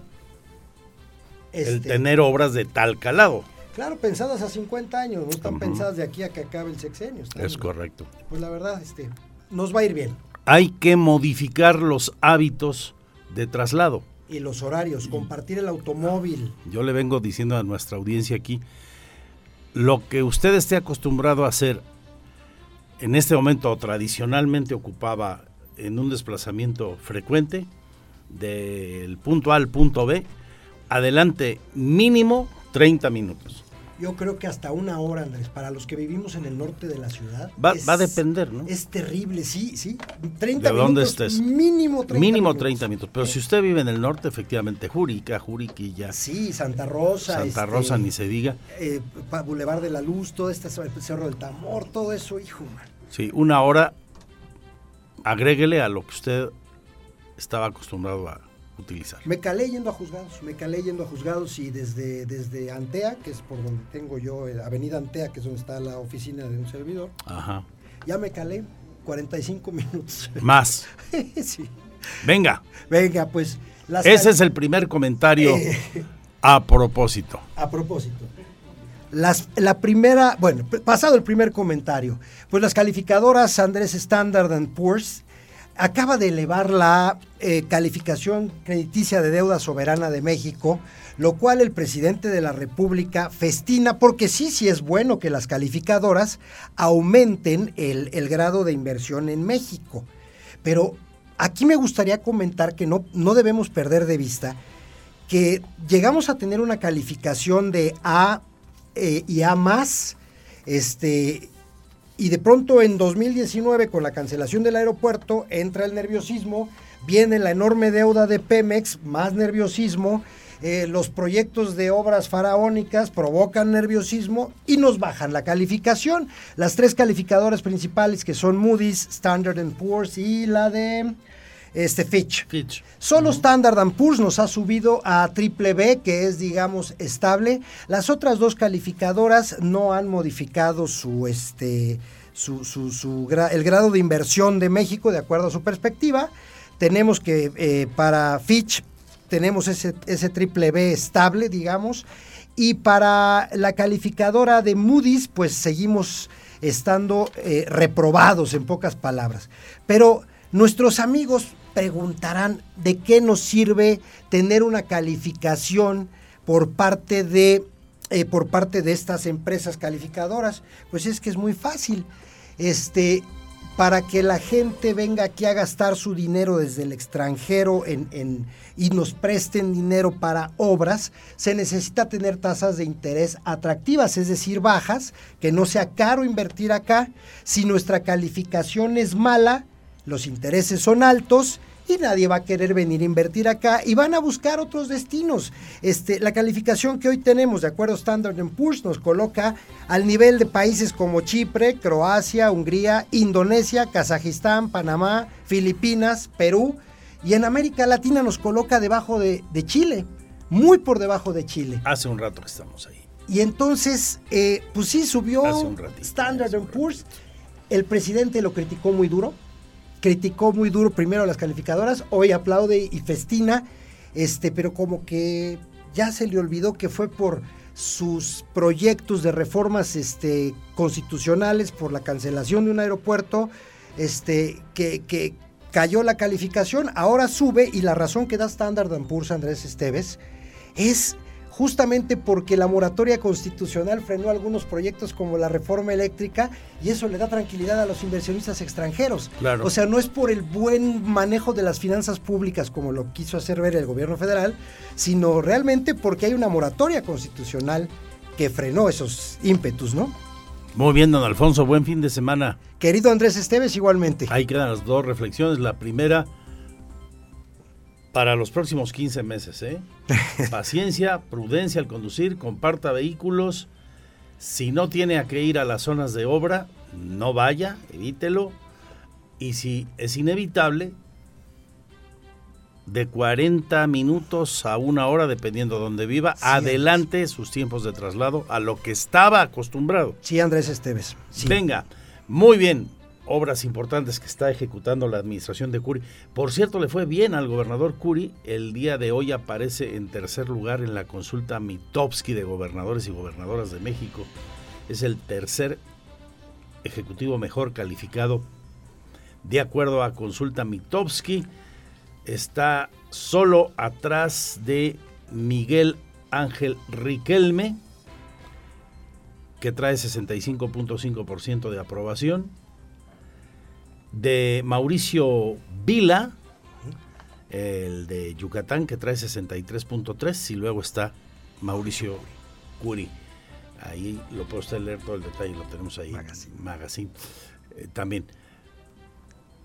el Este, tener obras de tal calado. Claro, pensadas a 50 años, no están pensadas de aquí a que acabe el sexenio. Es correcto. Pues la verdad, este, nos va a ir bien. Hay que modificar los hábitos de traslado. Y los horarios, compartir el automóvil. Yo le vengo diciendo a nuestra audiencia aquí, lo que usted esté acostumbrado a hacer en este momento tradicionalmente ocupaba en un desplazamiento frecuente del punto A al punto B, adelante mínimo 30 minutos. Yo creo que hasta una hora, Andrés, para los que vivimos en el norte de la ciudad. Va, es- va a depender, ¿no? Es terrible, sí, sí. 30 ¿De dónde minutos, estés? Mínimo 30 Mínimo minutos. 30 minutos. Pero si usted vive en el norte, efectivamente, Jurica, Juriquilla, Sí, Santa Rosa. Santa este, Rosa, ni se diga. eh, Boulevard de la Luz, todo este Cerro del Tamor, todo eso, hijo, man. Sí, una hora, agréguele a lo que usted estaba acostumbrado a utilizar. Me calé yendo a juzgados, me calé yendo a juzgados y desde, desde Antea, que es por donde tengo yo, eh, Avenida Antea, que es donde está la oficina de un servidor, Ajá. ya me calé 45 minutos. Más. sí. Venga, Venga, pues. las ese es el primer comentario Eh. a propósito. A propósito. Las, la primera, bueno, pasado el primer comentario, pues las calificadoras Andrés Standard Poor's acaba de elevar la eh, calificación crediticia de deuda soberana de México, lo cual el presidente de la República festina porque sí, sí es bueno que las calificadoras aumenten el, el grado de inversión en México. Pero aquí me gustaría comentar que no, no debemos perder de vista que llegamos a tener una calificación de A eh, y A más, este, y de pronto en 2019 con la cancelación del aeropuerto entra el nerviosismo, viene la enorme deuda de Pemex, más nerviosismo, eh, los proyectos de obras faraónicas provocan nerviosismo y nos bajan la calificación. Las tres calificadoras principales que son Moody's, Standard Poor's y la de este Fitch. Solo Standard Poor's nos ha subido a triple B, que es, digamos, estable. Las otras dos calificadoras no han modificado su, este, su, su- el grado de inversión de México de acuerdo a su perspectiva. Tenemos que eh, para Fitch tenemos ese, ese triple B estable, digamos. Y para la calificadora de Moody's, pues seguimos estando eh, reprobados en pocas palabras. Pero nuestros amigos preguntarán de qué nos sirve tener una calificación por parte de eh, por parte de estas empresas calificadoras. Pues es que es muy fácil. Este, para que la gente venga aquí a gastar su dinero desde el extranjero en, y nos presten dinero para obras, se necesita tener tasas de interés atractivas, es decir, bajas, que no sea caro invertir acá. Si nuestra calificación es mala, los intereses son altos y nadie va a querer venir a invertir acá y van a buscar otros destinos. Este, la calificación que hoy tenemos, de acuerdo a Standard Poor's, nos coloca al nivel de países como Chipre, Croacia, Hungría, Indonesia, Kazajistán, Panamá, Filipinas, Perú y en América Latina nos coloca debajo de, Chile, muy por debajo de Chile. Hace un rato que estamos ahí. Y entonces, eh, pues sí, subió Standard Poor's. El presidente lo criticó muy duro criticó muy duro primero a las calificadoras, hoy aplaude y festina, este, pero como que ya se le olvidó que fue por sus proyectos de reformas este, constitucionales, por la cancelación de un aeropuerto, este, que, que cayó la calificación, ahora sube y la razón que da Standard Poor's Andrés Esteves es justamente porque la moratoria constitucional frenó algunos proyectos como la reforma eléctrica y eso le da tranquilidad a los inversionistas extranjeros. O sea, no es por el buen manejo de las finanzas públicas como lo quiso hacer ver el gobierno federal, sino realmente porque hay una moratoria constitucional que frenó esos ímpetus, ¿no? Muy bien, don Alfonso, buen fin de semana. Querido Andrés Esteves, igualmente. Ahí quedan las dos reflexiones. La primera, para los próximos 15 meses. ¿eh? Paciencia, prudencia al conducir, comparta vehículos. Si no tiene a qué ir a las zonas de obra, no vaya, evítelo. Y si es inevitable, de 40 minutos a una hora, dependiendo de donde viva, adelante sus tiempos de traslado a lo que estaba acostumbrado. Sí, Andrés Esteves. Venga, muy bien obras importantes que está ejecutando la administración de Curi. Por cierto, le fue bien al gobernador Curi. El día de hoy aparece en tercer lugar en la consulta Mitowski de gobernadores y gobernadoras de México. Es el tercer ejecutivo mejor calificado de acuerdo a consulta Mitowski. Está solo atrás de Miguel Ángel Riquelme, que trae 65.5% de aprobación de Mauricio Vila, el de Yucatán, que trae 63.3, y luego está Mauricio Curi. Ahí lo puede usted leer todo el detalle, lo tenemos ahí. Magazine. Magazine. Eh, también.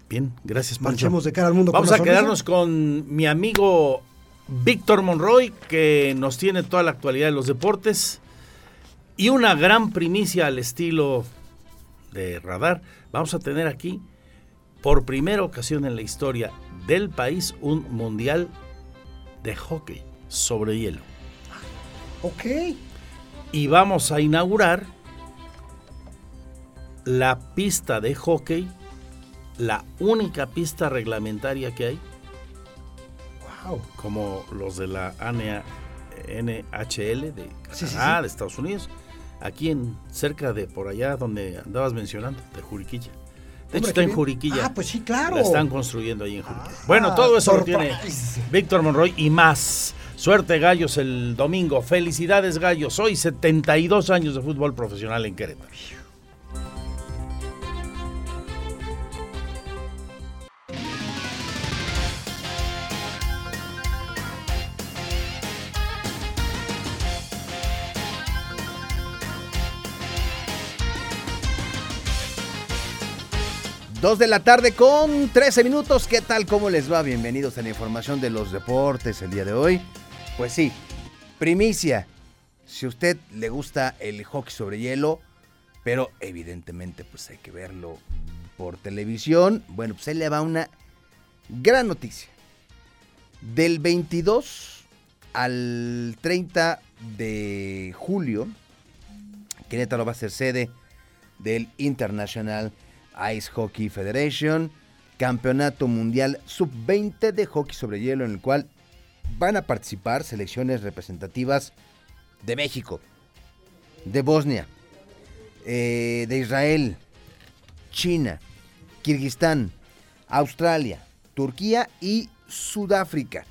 Bien, gracias, Pancho. de cara al mundo. Vamos a quedarnos con mi amigo Víctor Monroy, que nos tiene toda la actualidad de los deportes y una gran primicia al estilo de radar. Vamos a tener aquí por primera ocasión en la historia del país un mundial de hockey sobre hielo. Ok. Y vamos a inaugurar la pista de hockey, la única pista reglamentaria que hay. Wow. Como los de la NHL de de Estados Unidos. Aquí en cerca de por allá donde andabas mencionando, de Juriquilla. De hecho, está en Juriquilla. Ah, pues sí, claro. La están construyendo ahí en Juriquilla. bueno, todo eso lo tiene Víctor Monroy y más. Suerte, Gallos, el domingo. Felicidades, Gallos. Hoy 72 años de fútbol profesional en Querétaro. Dos de la tarde con 13 minutos. ¿Qué tal? ¿Cómo les va? Bienvenidos a la información de los deportes el día de hoy. Pues sí, primicia. Si a usted le gusta el hockey sobre hielo, pero evidentemente pues hay que verlo por televisión, bueno, pues ahí le va una gran noticia. Del 22 al 30 de julio, Querétaro va a ser sede del International Ice Hockey Federation, Campeonato Mundial Sub-20 de Hockey sobre Hielo, en el cual van a participar selecciones representativas de México, de Bosnia, eh, de Israel, China, Kirguistán, Australia, Turquía y Sudáfrica.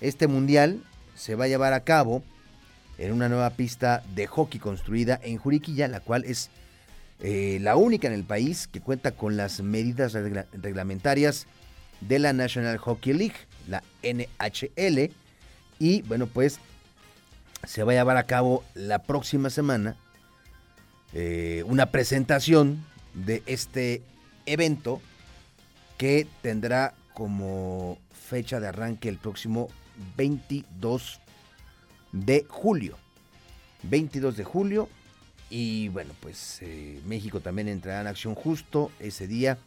Este mundial se va a llevar a cabo en una nueva pista de hockey construida en Juriquilla, la cual es eh, la única en el país que cuenta con las medidas regla- reglamentarias de la National Hockey League, la NHL. Y bueno, pues se va a llevar a cabo la próxima semana eh, una presentación de este evento que tendrá como fecha de arranque el próximo 22 de julio. 22 de julio. Y bueno, pues eh, México también entrará en acción justo ese día,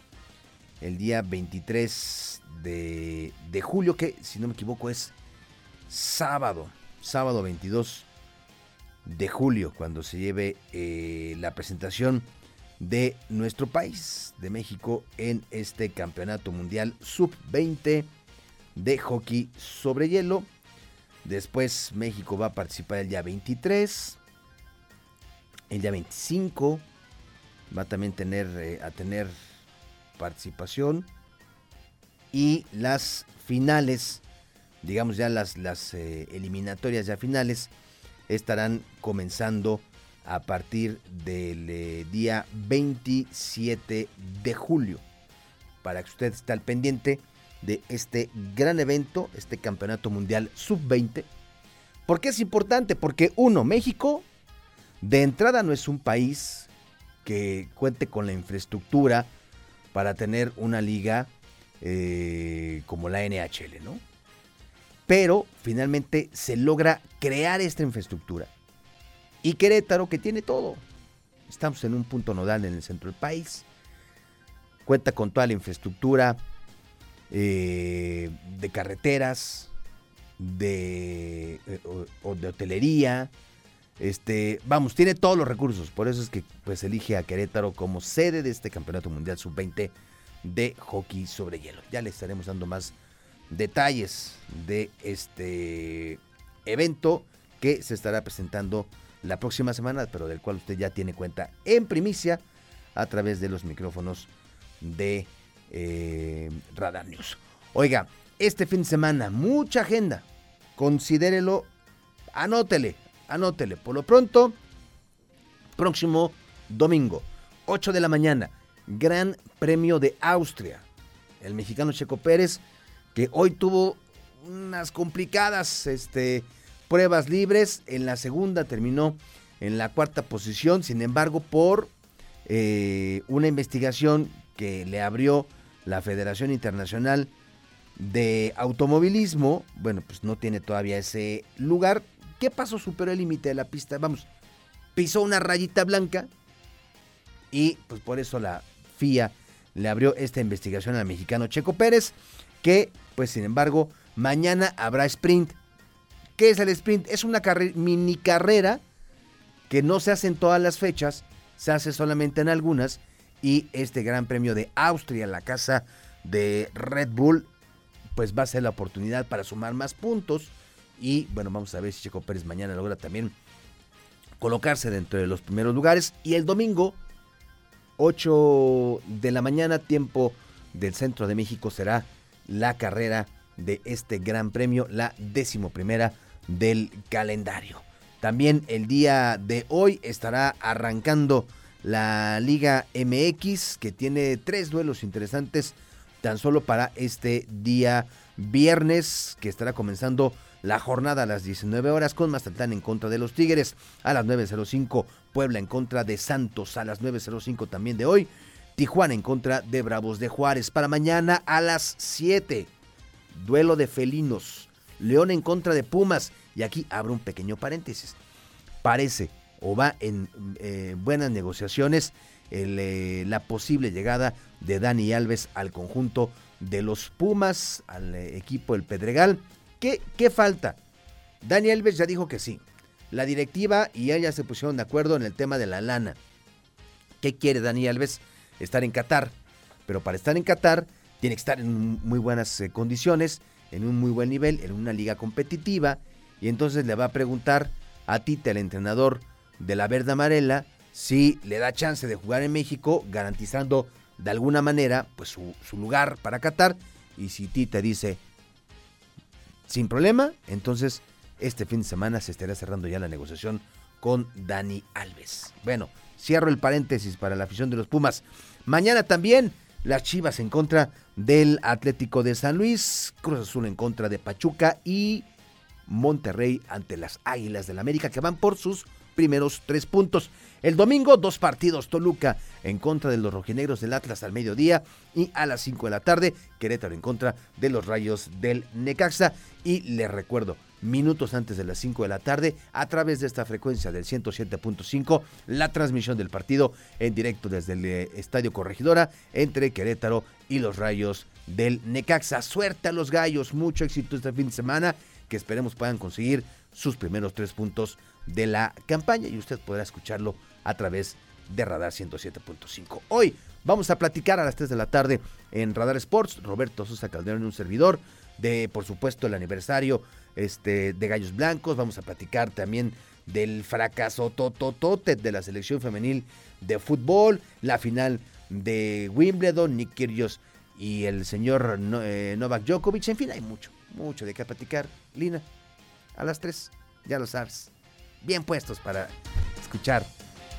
el día 23 de, de julio, que si no me equivoco es sábado, sábado 22 de julio, cuando se lleve eh, la presentación de nuestro país, de México, en este Campeonato Mundial Sub-20 de hockey sobre hielo. Después México va a participar el día 23, el día 25 va también tener, eh, a tener participación y las finales, digamos ya las, las eh, eliminatorias ya finales, estarán comenzando a partir del eh, día 27 de julio. Para que usted esté al pendiente de este gran evento, este Campeonato Mundial Sub-20. ¿Por qué es importante? Porque uno, México de entrada no es un país que cuente con la infraestructura para tener una liga eh, como la NHL, ¿no? Pero finalmente se logra crear esta infraestructura. Y Querétaro, que tiene todo. Estamos en un punto nodal en el centro del país. Cuenta con toda la infraestructura eh, de carreteras, de, eh, de hotelería. Este, vamos, tiene todos los recursos. Por eso es que pues elige a Querétaro como sede de este Campeonato Mundial Sub-20 de hockey sobre hielo. Ya le estaremos dando más detalles de este evento que se estará presentando la próxima semana, pero del cual usted ya tiene cuenta en primicia a través de los micrófonos de eh, Radar News. Oiga, este fin de semana, mucha agenda. Considérelo, anótele, anótele. Por lo pronto, próximo domingo, 8 de la mañana, Gran Premio de Austria. El mexicano Checo Pérez, que hoy tuvo unas complicadas este, pruebas libres. En la segunda terminó en la cuarta posición. Sin embargo, por eh, una investigación que le abrió la Federación Internacional de Automovilismo, bueno, pues no tiene todavía ese lugar. ¿Qué pasó? Superó el límite de la pista. Vamos, pisó una rayita blanca y pues por eso la FIA le abrió esta investigación al mexicano Checo Pérez, que pues sin embargo mañana habrá sprint. ¿Qué es el sprint? Es una mini carrera que no se hace en todas las fechas, se hace solamente en algunas y este Gran Premio de Austria, la casa de Red Bull, pues va a ser la oportunidad para sumar más puntos y bueno, vamos a ver si Checo Pérez mañana logra también colocarse dentro de los primeros lugares y el domingo 8 de la mañana, tiempo del centro de México, será la carrera de este gran premio, la décimo primera del calendario. También el día de hoy estará arrancando la Liga MX, que tiene tres duelos interesantes tan solo para este día viernes, que estará comenzando la jornada a las 19 horas con Mazatlán en contra de los Tigres. A las 9.05 Puebla en contra de Santos. A las 9.05 también de hoy. Tijuana en contra de Bravos de Juárez. Para mañana a las 7. Duelo de felinos. León en contra de Pumas. Y aquí abro un pequeño paréntesis. Parece o va en eh, buenas negociaciones el, eh, la posible llegada de Dani Alves al conjunto de los Pumas, al eh, equipo del Pedregal. ¿Qué, ¿Qué falta? Dani Alves ya dijo que sí. La directiva y él ya se pusieron de acuerdo en el tema de la lana. ¿Qué quiere Dani Alves? Estar en Qatar. Pero para estar en Qatar tiene que estar en muy buenas eh, condiciones, en un muy buen nivel, en una liga competitiva. Y entonces le va a preguntar a Tite, el entrenador de la Verde Amarela, si le da chance de jugar en México, garantizando de alguna manera pues, su, su lugar para Qatar. Y si Tita dice sin problema, entonces este fin de semana se estará cerrando ya la negociación con Dani Alves. Bueno, cierro el paréntesis para la afición de los Pumas. Mañana también las Chivas en contra del Atlético de San Luis, Cruz Azul en contra de Pachuca y Monterrey ante las Águilas del América que van por sus primeros tres puntos. El domingo, dos partidos. Toluca en contra de los rojinegros del Atlas al mediodía y a las 5 de la tarde, Querétaro en contra de los rayos del Necaxa. Y les recuerdo, minutos antes de las 5 de la tarde, a través de esta frecuencia del 107.5, la transmisión del partido en directo desde el eh, Estadio Corregidora entre Querétaro y los rayos del Necaxa. Suerte a los gallos, mucho éxito este fin de semana, que esperemos puedan conseguir sus primeros tres puntos de la campaña y usted podrá escucharlo a través de Radar 107.5. Hoy vamos a platicar a las 3 de la tarde en Radar Sports, Roberto Sosa Calderón y un servidor, de por supuesto el aniversario este, de Gallos Blancos, vamos a platicar también del fracaso tototote de la selección femenil de fútbol, la final de Wimbledon, Nick Kyrgios y el señor eh, Novak Djokovic, en fin, hay mucho, mucho de qué platicar. Lina, a las 3, ya lo sabes bien puestos para escuchar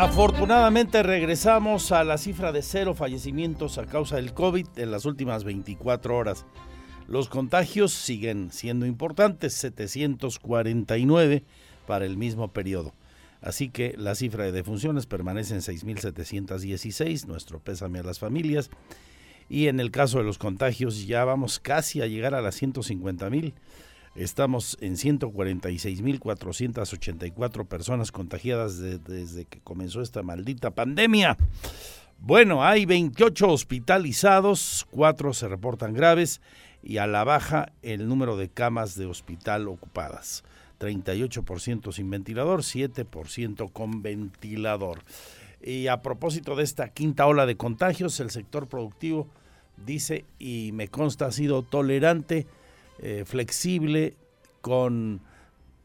Afortunadamente regresamos a la cifra de cero fallecimientos a causa del COVID en las últimas 24 horas. Los contagios siguen siendo importantes, 749 para el mismo periodo. Así que la cifra de defunciones permanece en 6.716, nuestro pésame a las familias. Y en el caso de los contagios ya vamos casi a llegar a las 150.000. Estamos en 146.484 personas contagiadas desde que comenzó esta maldita pandemia. Bueno, hay 28 hospitalizados, 4 se reportan graves y a la baja el número de camas de hospital ocupadas. 38% sin ventilador, 7% con ventilador. Y a propósito de esta quinta ola de contagios, el sector productivo dice, y me consta ha sido tolerante, eh, flexible con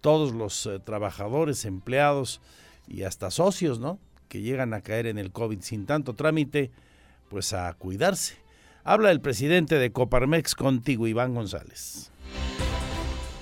todos los eh, trabajadores, empleados y hasta socios, ¿no? Que llegan a caer en el COVID sin tanto trámite, pues a cuidarse. Habla el presidente de Coparmex contigo, Iván González.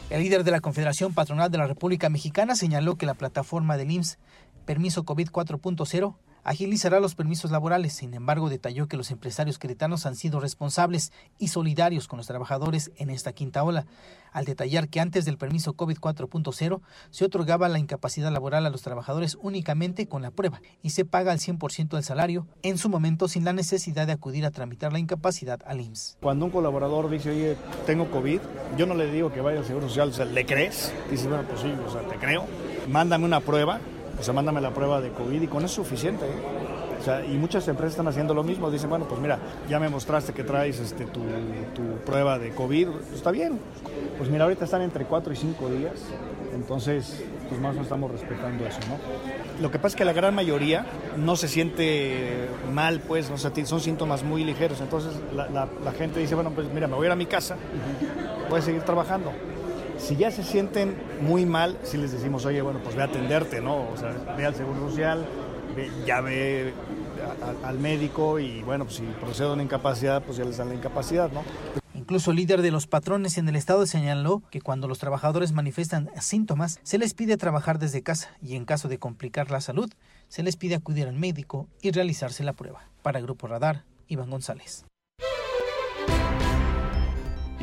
El líder de la Confederación Patronal de la República Mexicana señaló que la plataforma del IMSS Permiso COVID 4.0 agilizará los permisos laborales. Sin embargo, detalló que los empresarios queretanos han sido responsables y solidarios con los trabajadores en esta quinta ola, al detallar que antes del permiso COVID 4.0 se otorgaba la incapacidad laboral a los trabajadores únicamente con la prueba y se paga al 100% del salario en su momento sin la necesidad de acudir a tramitar la incapacidad al IMSS. Cuando un colaborador dice, oye, tengo COVID, yo no le digo que vaya al Seguro Social, o sea, ¿le crees? Dice, bueno, pues sí, o sea, te creo. Mándame una prueba o sea, mándame la prueba de COVID y con eso es suficiente. ¿eh? O sea, y muchas empresas están haciendo lo mismo. Dicen, bueno, pues mira, ya me mostraste que traes este, tu, prueba de COVID. está bien. Pues mira, ahorita están entre 4 y 5 días. Entonces, pues más no estamos respetando eso, ¿no? Lo que pasa es que la gran mayoría no se siente mal, pues, o sea, son síntomas muy ligeros. Entonces, la, la gente dice, bueno, pues mira, me voy a ir a mi casa, voy a seguir trabajando. Si ya se sienten muy mal, si les decimos, oye, bueno, pues ve a atenderte, ¿no? O sea, ve al Seguro Social, ve al médico y bueno, pues si procede a una incapacidad, pues ya les dan la incapacidad, ¿no? Incluso el líder de los patrones en el estado señaló que cuando los trabajadores manifiestan síntomas, se les pide trabajar desde casa y en caso de complicar la salud, se les pide acudir al médico y realizarse la prueba. Para Grupo Radar, Iván González.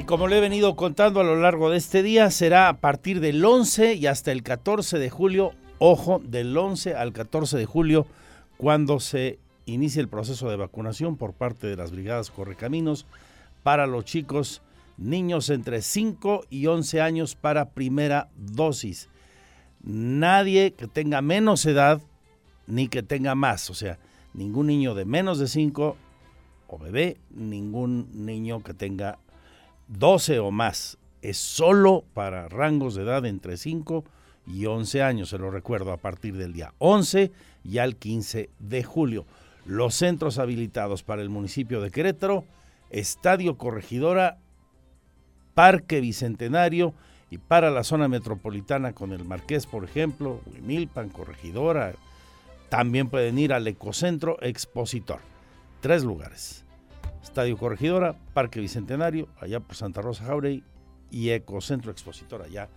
Y como le he venido contando a lo largo de este día, será a partir del 11 y hasta el 14 de julio, ojo, del 11 al 14 de julio, cuando se inicie el proceso de vacunación por parte de las brigadas Correcaminos para los chicos, niños entre 5 y 11 años para primera dosis. Nadie que tenga menos edad ni que tenga más, o sea, ningún niño de menos de 5 o bebé, ningún niño que tenga 12 o más. Es solo para rangos de edad entre 5 y 11 años, se lo recuerdo, a partir del día 11 y al 15 de julio. Los centros habilitados para el municipio de Querétaro, Estadio Corregidora, Parque Bicentenario y para la zona metropolitana con el Marqués, por ejemplo, Huimilpan, Corregidora, también pueden ir al Ecocentro Expositor. Tres lugares. Estadio Corregidora, Parque Bicentenario, allá por Santa Rosa Jauregui, y Ecocentro Expositor, allá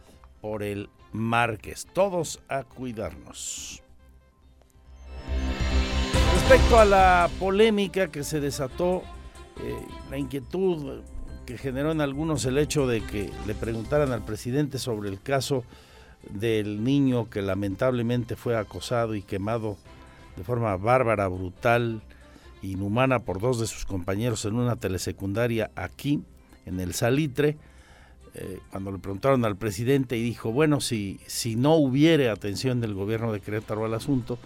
por el Marqués. Todos a cuidarnos. Respecto a la polémica que se desató, eh, la inquietud que generó en algunos el hecho de que le preguntaran al presidente sobre el caso del niño que lamentablemente fue acosado y quemado de forma bárbara, brutal, inhumana por dos de sus compañeros en una telesecundaria aquí, en el Salitre, eh, cuando le preguntaron al presidente y dijo, bueno, si, si no hubiere atención del gobierno de Querétaro al asunto,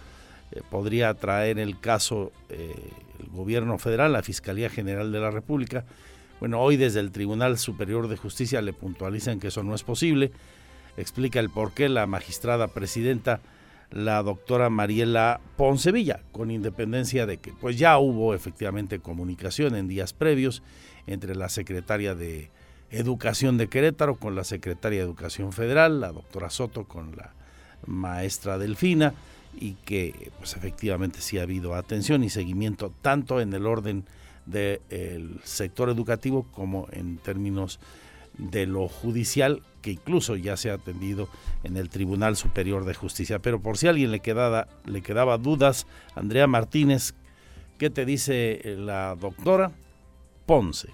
eh, podría traer el caso eh, el gobierno federal, la Fiscalía General de la República. Bueno, hoy desde el Tribunal Superior de Justicia le puntualizan que eso no es posible. Explica el por qué la magistrada presidenta, la doctora Mariela Poncevilla, con independencia de que pues ya hubo efectivamente comunicación en días previos entre la secretaria de Educación de Querétaro con la secretaria de Educación Federal, la doctora Soto con la maestra Delfina, y que pues efectivamente sí ha habido atención y seguimiento tanto en el orden del sector educativo como en términos de lo judicial que incluso ya se ha atendido en el Tribunal Superior de Justicia. Pero por si a alguien le quedaba, le quedaba dudas, Andrea Martínez, ¿qué te dice la doctora Ponce?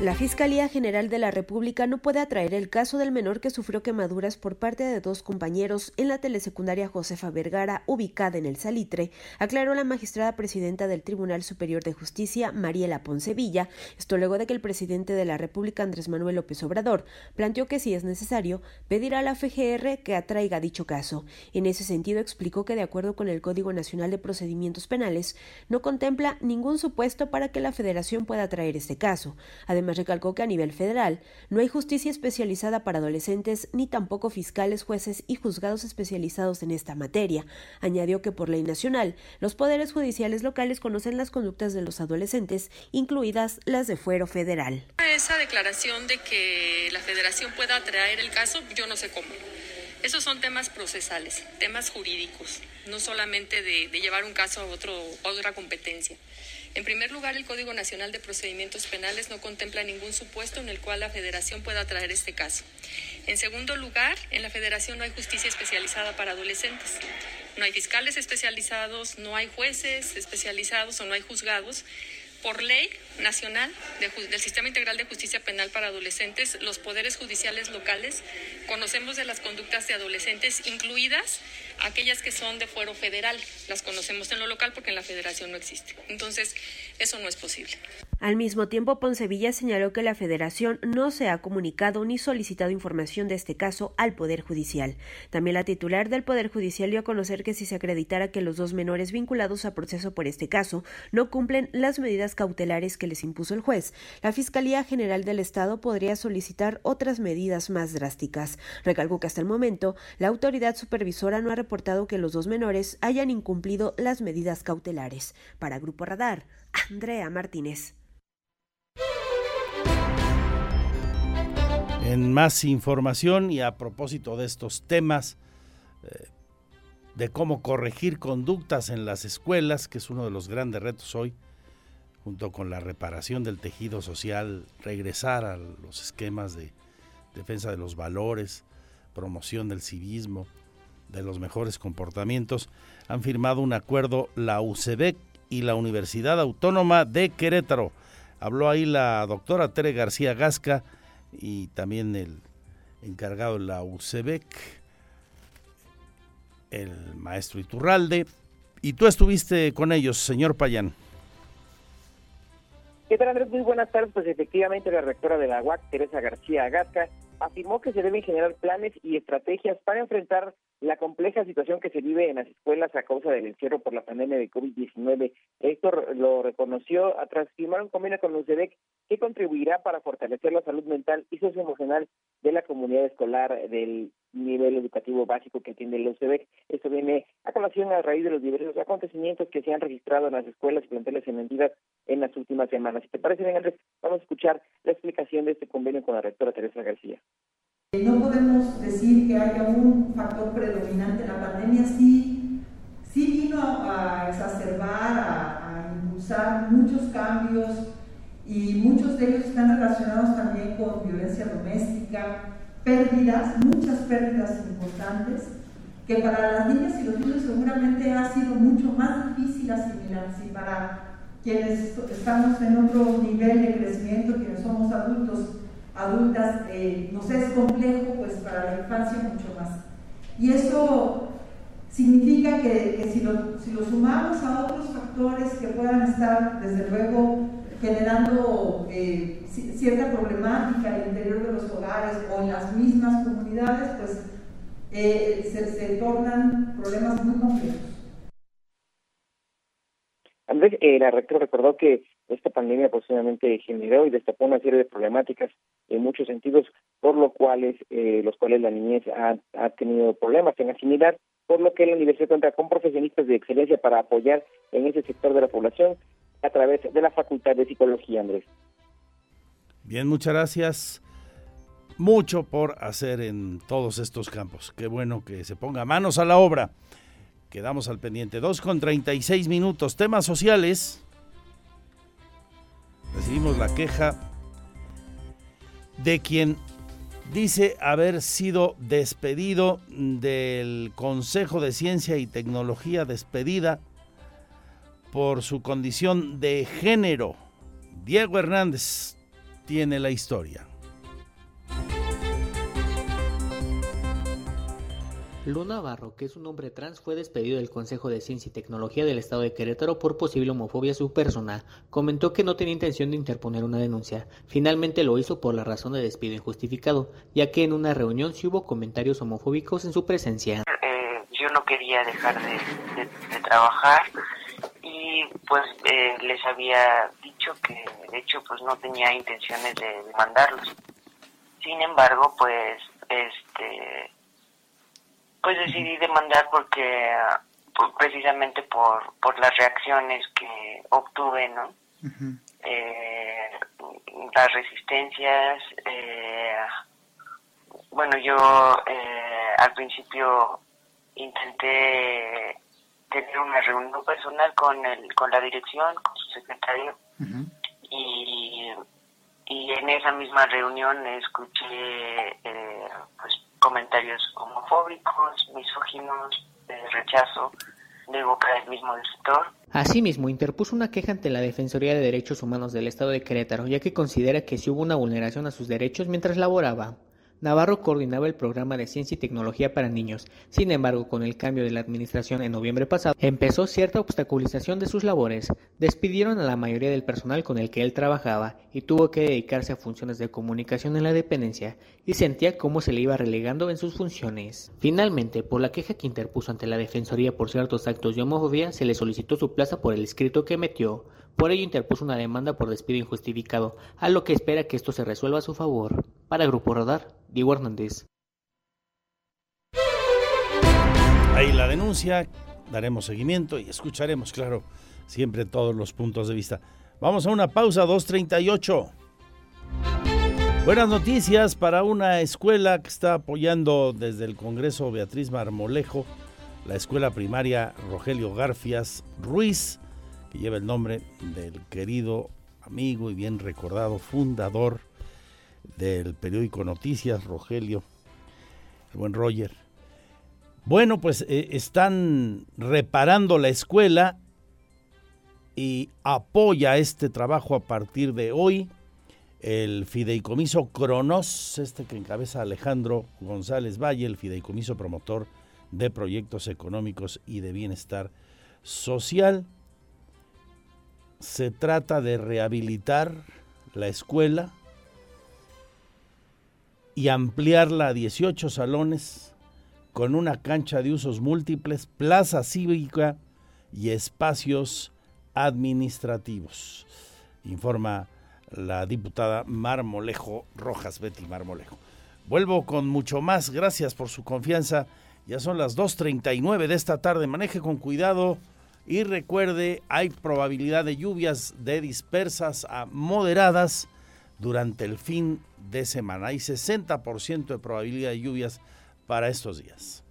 La Fiscalía General de la República no puede atraer el caso del menor que sufrió quemaduras por parte de dos compañeros en la telesecundaria Josefa Vergara, ubicada en el Salitre, aclaró la magistrada presidenta del Tribunal Superior de Justicia, Mariela Poncevilla, esto luego de que el presidente de la República, Andrés Manuel López Obrador, planteó que si es necesario, pedirá a la FGR que atraiga dicho caso. En ese sentido, explicó que de acuerdo con el Código Nacional de Procedimientos Penales, no contempla ningún supuesto para que la Federación pueda traer este caso. Además, recalcó que a nivel federal no hay justicia especializada para adolescentes ni tampoco fiscales, jueces y juzgados especializados en esta materia. Añadió que por ley nacional, los poderes judiciales locales conocen las conductas de los adolescentes, incluidas las de fuero federal. Esa declaración de que la federación pueda traer el caso, yo no sé cómo. Esos son temas procesales, temas jurídicos, no solamente de, llevar un caso a otra competencia. En primer lugar, el Código Nacional de Procedimientos Penales no contempla ningún supuesto en el cual la Federación pueda traer este caso. En segundo lugar, en la Federación no hay justicia especializada para adolescentes. No hay fiscales especializados, no hay jueces especializados o no hay juzgados por ley nacional del Sistema Integral de Justicia Penal para Adolescentes, los poderes judiciales locales conocemos de las conductas de adolescentes, incluidas aquellas que son de fuero federal. Las conocemos en lo local porque en la federación no existe. Entonces, eso no es posible. Al mismo tiempo, Poncevilla señaló que la Federación no se ha comunicado ni solicitado información de este caso al Poder Judicial. También la titular del Poder Judicial dio a conocer que si se acreditara que los dos menores vinculados a proceso por este caso no cumplen las medidas cautelares que les impuso el juez, la Fiscalía General del Estado podría solicitar otras medidas más drásticas. Recalcó que hasta el momento la autoridad supervisora no ha reportado que los dos menores hayan incumplido las medidas cautelares. Para Grupo Radar, Andrea Martínez. En más información y a propósito de estos temas, eh, de cómo corregir conductas en las escuelas, que es uno de los grandes retos hoy, junto con la reparación del tejido social, regresar a los esquemas de defensa de los valores, promoción del civismo, de los mejores comportamientos, han firmado un acuerdo la UCEBEC y la Universidad Autónoma de Querétaro. Habló ahí la doctora Tere García Gasca y también el encargado de la UCEBEC, el maestro Iturralde. Y tú estuviste con ellos, señor Payán. ¿Qué tal, Andrés? Muy buenas tardes. Pues efectivamente la rectora de la UAC, Teresa García Agasca, afirmó que se deben generar planes y estrategias para enfrentar la compleja situación que se vive en las escuelas a causa del encierro por la pandemia de COVID-19. Héctor lo reconoció tras firmar un convenio con UCEDEC que contribuirá para fortalecer la salud mental y socioemocional de la comunidad escolar del nivel educativo básico que tiene el UCEDEC. Esto viene a colación a raíz de los diversos acontecimientos que se han registrado en las escuelas y planteles en en las últimas semanas. Si te parece bien, Andrés, vamos a escuchar la explicación de este convenio con la rectora Teresa García. No podemos decir que haya un factor predominante. La pandemia sí, sí vino a exacerbar, a, impulsar muchos cambios y muchos de ellos están relacionados también con violencia doméstica, pérdidas, muchas pérdidas importantes, que para las niñas y los niños seguramente ha sido mucho más difícil asimilar. Si para quienes estamos en otro nivel de crecimiento, quienes somos adultos, adultas, eh, nos es complejo, pues para la infancia mucho más. Y eso significa que, si, lo, si, lo, sumamos a otros factores que puedan estar, desde luego, generando eh, cierta problemática al interior de los hogares o en las mismas comunidades, pues eh, se, se tornan problemas muy complejos. Andrés, eh, la rectora recordó que esta pandemia posiblemente generó y destapó una serie de problemáticas en muchos sentidos, por lo cuales, eh, los cuales la niñez ha, ha tenido problemas en asimilar, por lo que la universidad cuenta con profesionistas de excelencia para apoyar en ese sector de la población a través de la Facultad de Psicología, Andrés. Bien, muchas gracias. Mucho por hacer en todos estos campos. Qué bueno que se ponga manos a la obra. Quedamos al pendiente. 2 con 36 minutos. Temas sociales. Recibimos la queja de quien dice haber sido despedido del Consejo de Ciencia y Tecnología, despedida por su condición de género. Diego Hernández tiene la historia. Luna Barro, que es un hombre trans, fue despedido del Consejo de Ciencia y Tecnología del Estado de Querétaro por posible homofobia a su persona. Comentó que no tenía intención de interponer una denuncia. Finalmente lo hizo por la razón de despido injustificado, ya que en una reunión sí hubo comentarios homofóbicos en su presencia. Eh, yo no quería dejar de, trabajar y pues eh, les había dicho que de hecho pues no tenía intenciones de mandarlos. Sin embargo, pues este pues decidí demandar porque precisamente por, por las reacciones que obtuve, ¿no? eh, las resistencias, eh, bueno, yo eh, al principio intenté tener una reunión personal con el, con la dirección, con su secretario, y, y en esa misma reunión escuché eh, pues comentarios homofóbicos, misóginos, rechazo de boca del mismo. Asimismo, interpuso una queja ante la Defensoría de Derechos Humanos del Estado de Querétaro, ya que considera que sí hubo una vulneración a sus derechos mientras laboraba. Navarro coordinaba el programa de ciencia y tecnología para niños. Sin embargo, con el cambio de la administración en noviembre pasado, empezó cierta obstaculización de sus labores. Despidieron a la mayoría del personal con el que él trabajaba y tuvo que dedicarse a funciones de comunicación en la dependencia y sentía cómo se le iba relegando en sus funciones. Finalmente, por la queja que interpuso ante la Defensoría por ciertos actos de homofobia, se le solicitó su plaza por el escrito que metió. Por ello interpuso una demanda por despido injustificado, a lo que espera que esto se resuelva a su favor. Para Grupo Radar, Diego Hernández. Ahí la denuncia, daremos seguimiento y escucharemos, claro, siempre todos los puntos de vista. Vamos a una pausa, 2.38. Buenas noticias para una escuela que está apoyando desde el Congreso Beatriz Marmolejo, la escuela primaria Rogelio Garfias Ruiz que lleva el nombre del querido amigo y bien recordado fundador del periódico Noticias, Rogelio, el buen Roger. Bueno, pues eh, están reparando la escuela y apoya este trabajo a partir de hoy el fideicomiso Cronos, este que encabeza Alejandro González Valle, el fideicomiso promotor de proyectos económicos y de bienestar social se trata de rehabilitar la escuela y ampliarla a 18 salones con una cancha de usos múltiples, plaza cívica y espacios administrativos, informa la diputada Marmolejo Rojas, Betty Marmolejo. Vuelvo con mucho más, gracias por su confianza. Ya son las 2.39 de esta tarde, maneje con cuidado y recuerde, hay probabilidad de lluvias de dispersas a moderadas durante el fin de semana. Hay 60% de probabilidad de lluvias para estos días.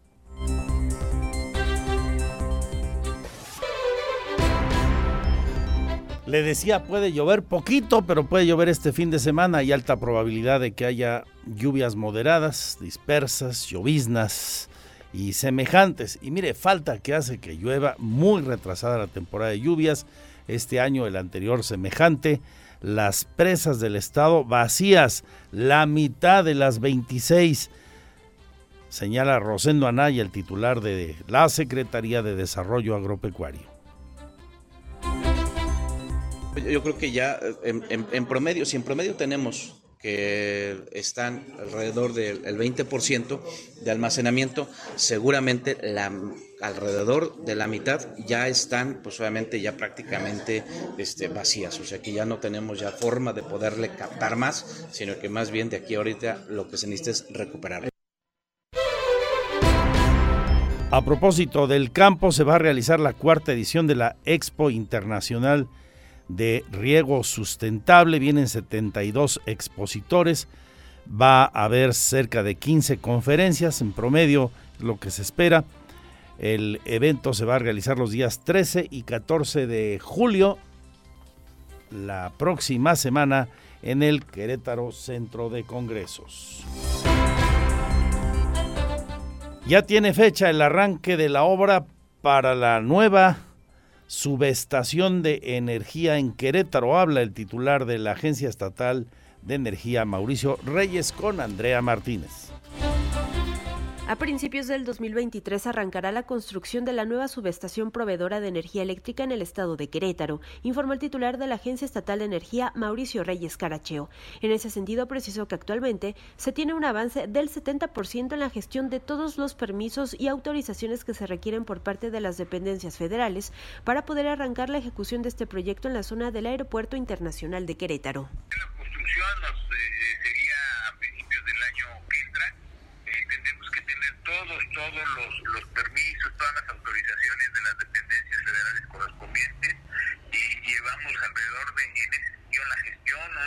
Le decía, puede llover poquito, pero puede llover este fin de semana. Hay alta probabilidad de que haya lluvias moderadas, dispersas, lloviznas y semejantes. Y mire, falta que hace que llueva, muy retrasada la temporada de lluvias. Este año, el anterior semejante. Las presas del estado vacías, la mitad de las 26, señala Rosendo Anaya, el titular de la Secretaría de Desarrollo Agropecuario. Yo creo que ya en, promedio, si en promedio tenemos que están alrededor del 20% de almacenamiento, seguramente la, alrededor de la mitad ya están, pues obviamente ya prácticamente este, vacías, o sea que ya no tenemos ya forma de poderle captar más, sino que más bien de aquí ahorita lo que se necesita es recuperar. A propósito del campo, se va a realizar la cuarta edición de la Expo Internacional de riego sustentable. Vienen 72 expositores. Va a haber cerca de 15 conferencias en promedio, lo que se espera. El evento se va a realizar los días 13 y 14 de julio, la próxima semana, en el Querétaro Centro de Congresos. Ya tiene fecha el arranque de la obra para la nueva subestación de energía en Querétaro. Habla el titular de la Agencia Estatal de Energía, Mauricio Reyes, con Andrea Martínez. A principios del 2023 arrancará la construcción de la nueva subestación proveedora de energía eléctrica en el estado de Querétaro, informó el titular de la Agencia Estatal de Energía, Mauricio Reyes Caracheo. En ese sentido, precisó que actualmente se tiene un avance del 70% en la gestión de todos los permisos y autorizaciones que se requieren por parte de las dependencias federales para poder arrancar la ejecución de este proyecto en la zona del Aeropuerto Internacional de Querétaro. La construcción eh, sería a principios del año que entra todos, todos los, los permisos, todas las autorizaciones de las dependencias federales correspondientes y llevamos alrededor de, en ese sentido, la gestión,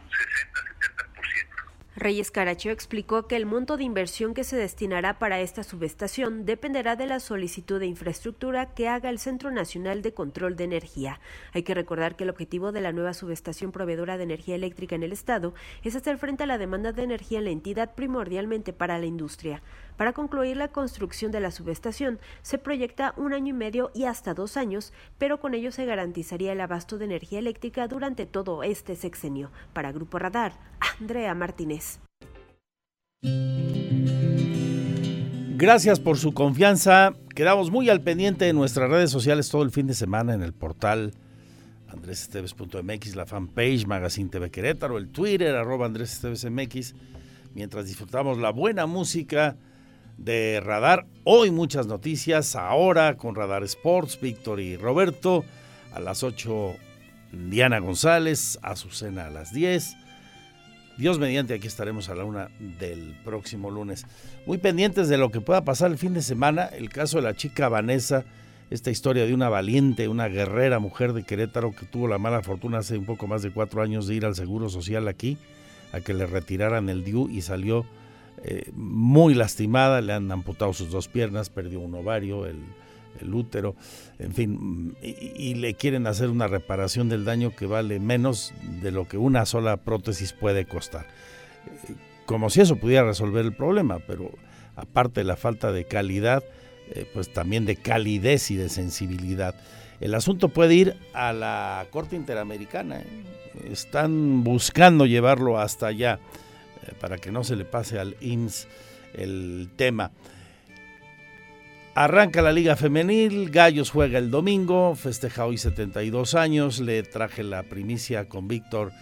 un 60-70%. Reyes Caracheo explicó que el monto de inversión que se destinará para esta subestación dependerá de la solicitud de infraestructura que haga el Centro Nacional de Control de Energía. Hay que recordar que el objetivo de la nueva subestación proveedora de energía eléctrica en el Estado es hacer frente a la demanda de energía en la entidad primordialmente para la industria. Para concluir la construcción de la subestación se proyecta un año y medio y hasta dos años, pero con ello se garantizaría el abasto de energía eléctrica durante todo este sexenio. Para Grupo Radar, Andrea Martínez. Gracias por su confianza. Quedamos muy al pendiente de nuestras redes sociales todo el fin de semana en el portal andresesteves.mx, la fanpage Magazine TV Querétaro, el Twitter arroba andresestevesmx, mientras disfrutamos la buena música de Radar. Hoy muchas noticias, ahora con Radar Sports, Víctor y Roberto, a las 8 Diana González, Azucena a las 10. Dios mediante, aquí estaremos a la una del próximo lunes. Muy pendientes de lo que pueda pasar el fin de semana, el caso de la chica Vanessa, esta historia de una valiente, una guerrera mujer de Querétaro que tuvo la mala fortuna hace un poco más de cuatro años de ir al Seguro Social aquí, a que le retiraran el DIU y salió eh, muy lastimada, le han amputado sus dos piernas, perdió un ovario, el, el útero, en fin, y, le quieren hacer una reparación del daño que vale menos de lo que una sola prótesis puede costar. Eh, como si eso pudiera resolver el problema, pero aparte de la falta de calidad, eh, pues también de calidez y de sensibilidad. El asunto puede ir a la Corte Interamericana. ¿eh? Están buscando llevarlo hasta allá para que no se le pase al IMSS el tema. Arranca la Liga Femenil, Gallos juega el domingo, festeja hoy 72 años, le traje la primicia con Víctor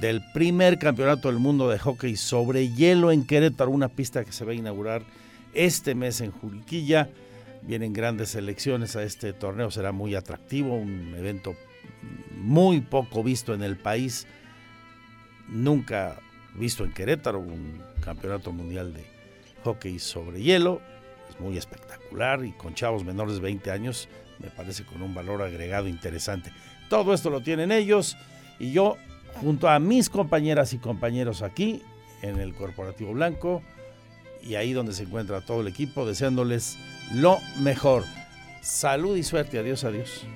del primer campeonato del mundo de hockey sobre hielo en Querétaro, una pista que se va a inaugurar este mes en Juriquilla. Vienen grandes elecciones a este torneo, será muy atractivo, un evento muy poco visto en el país, nunca visto en Querétaro, un campeonato mundial de hockey sobre hielo muy espectacular y con chavos menores de 20 años, me parece con un valor agregado interesante. Todo esto lo tienen ellos y yo, junto a mis compañeras y compañeros aquí en el Corporativo Blanco y ahí donde se encuentra todo el equipo, deseándoles lo mejor. Salud y suerte. Adiós, adiós.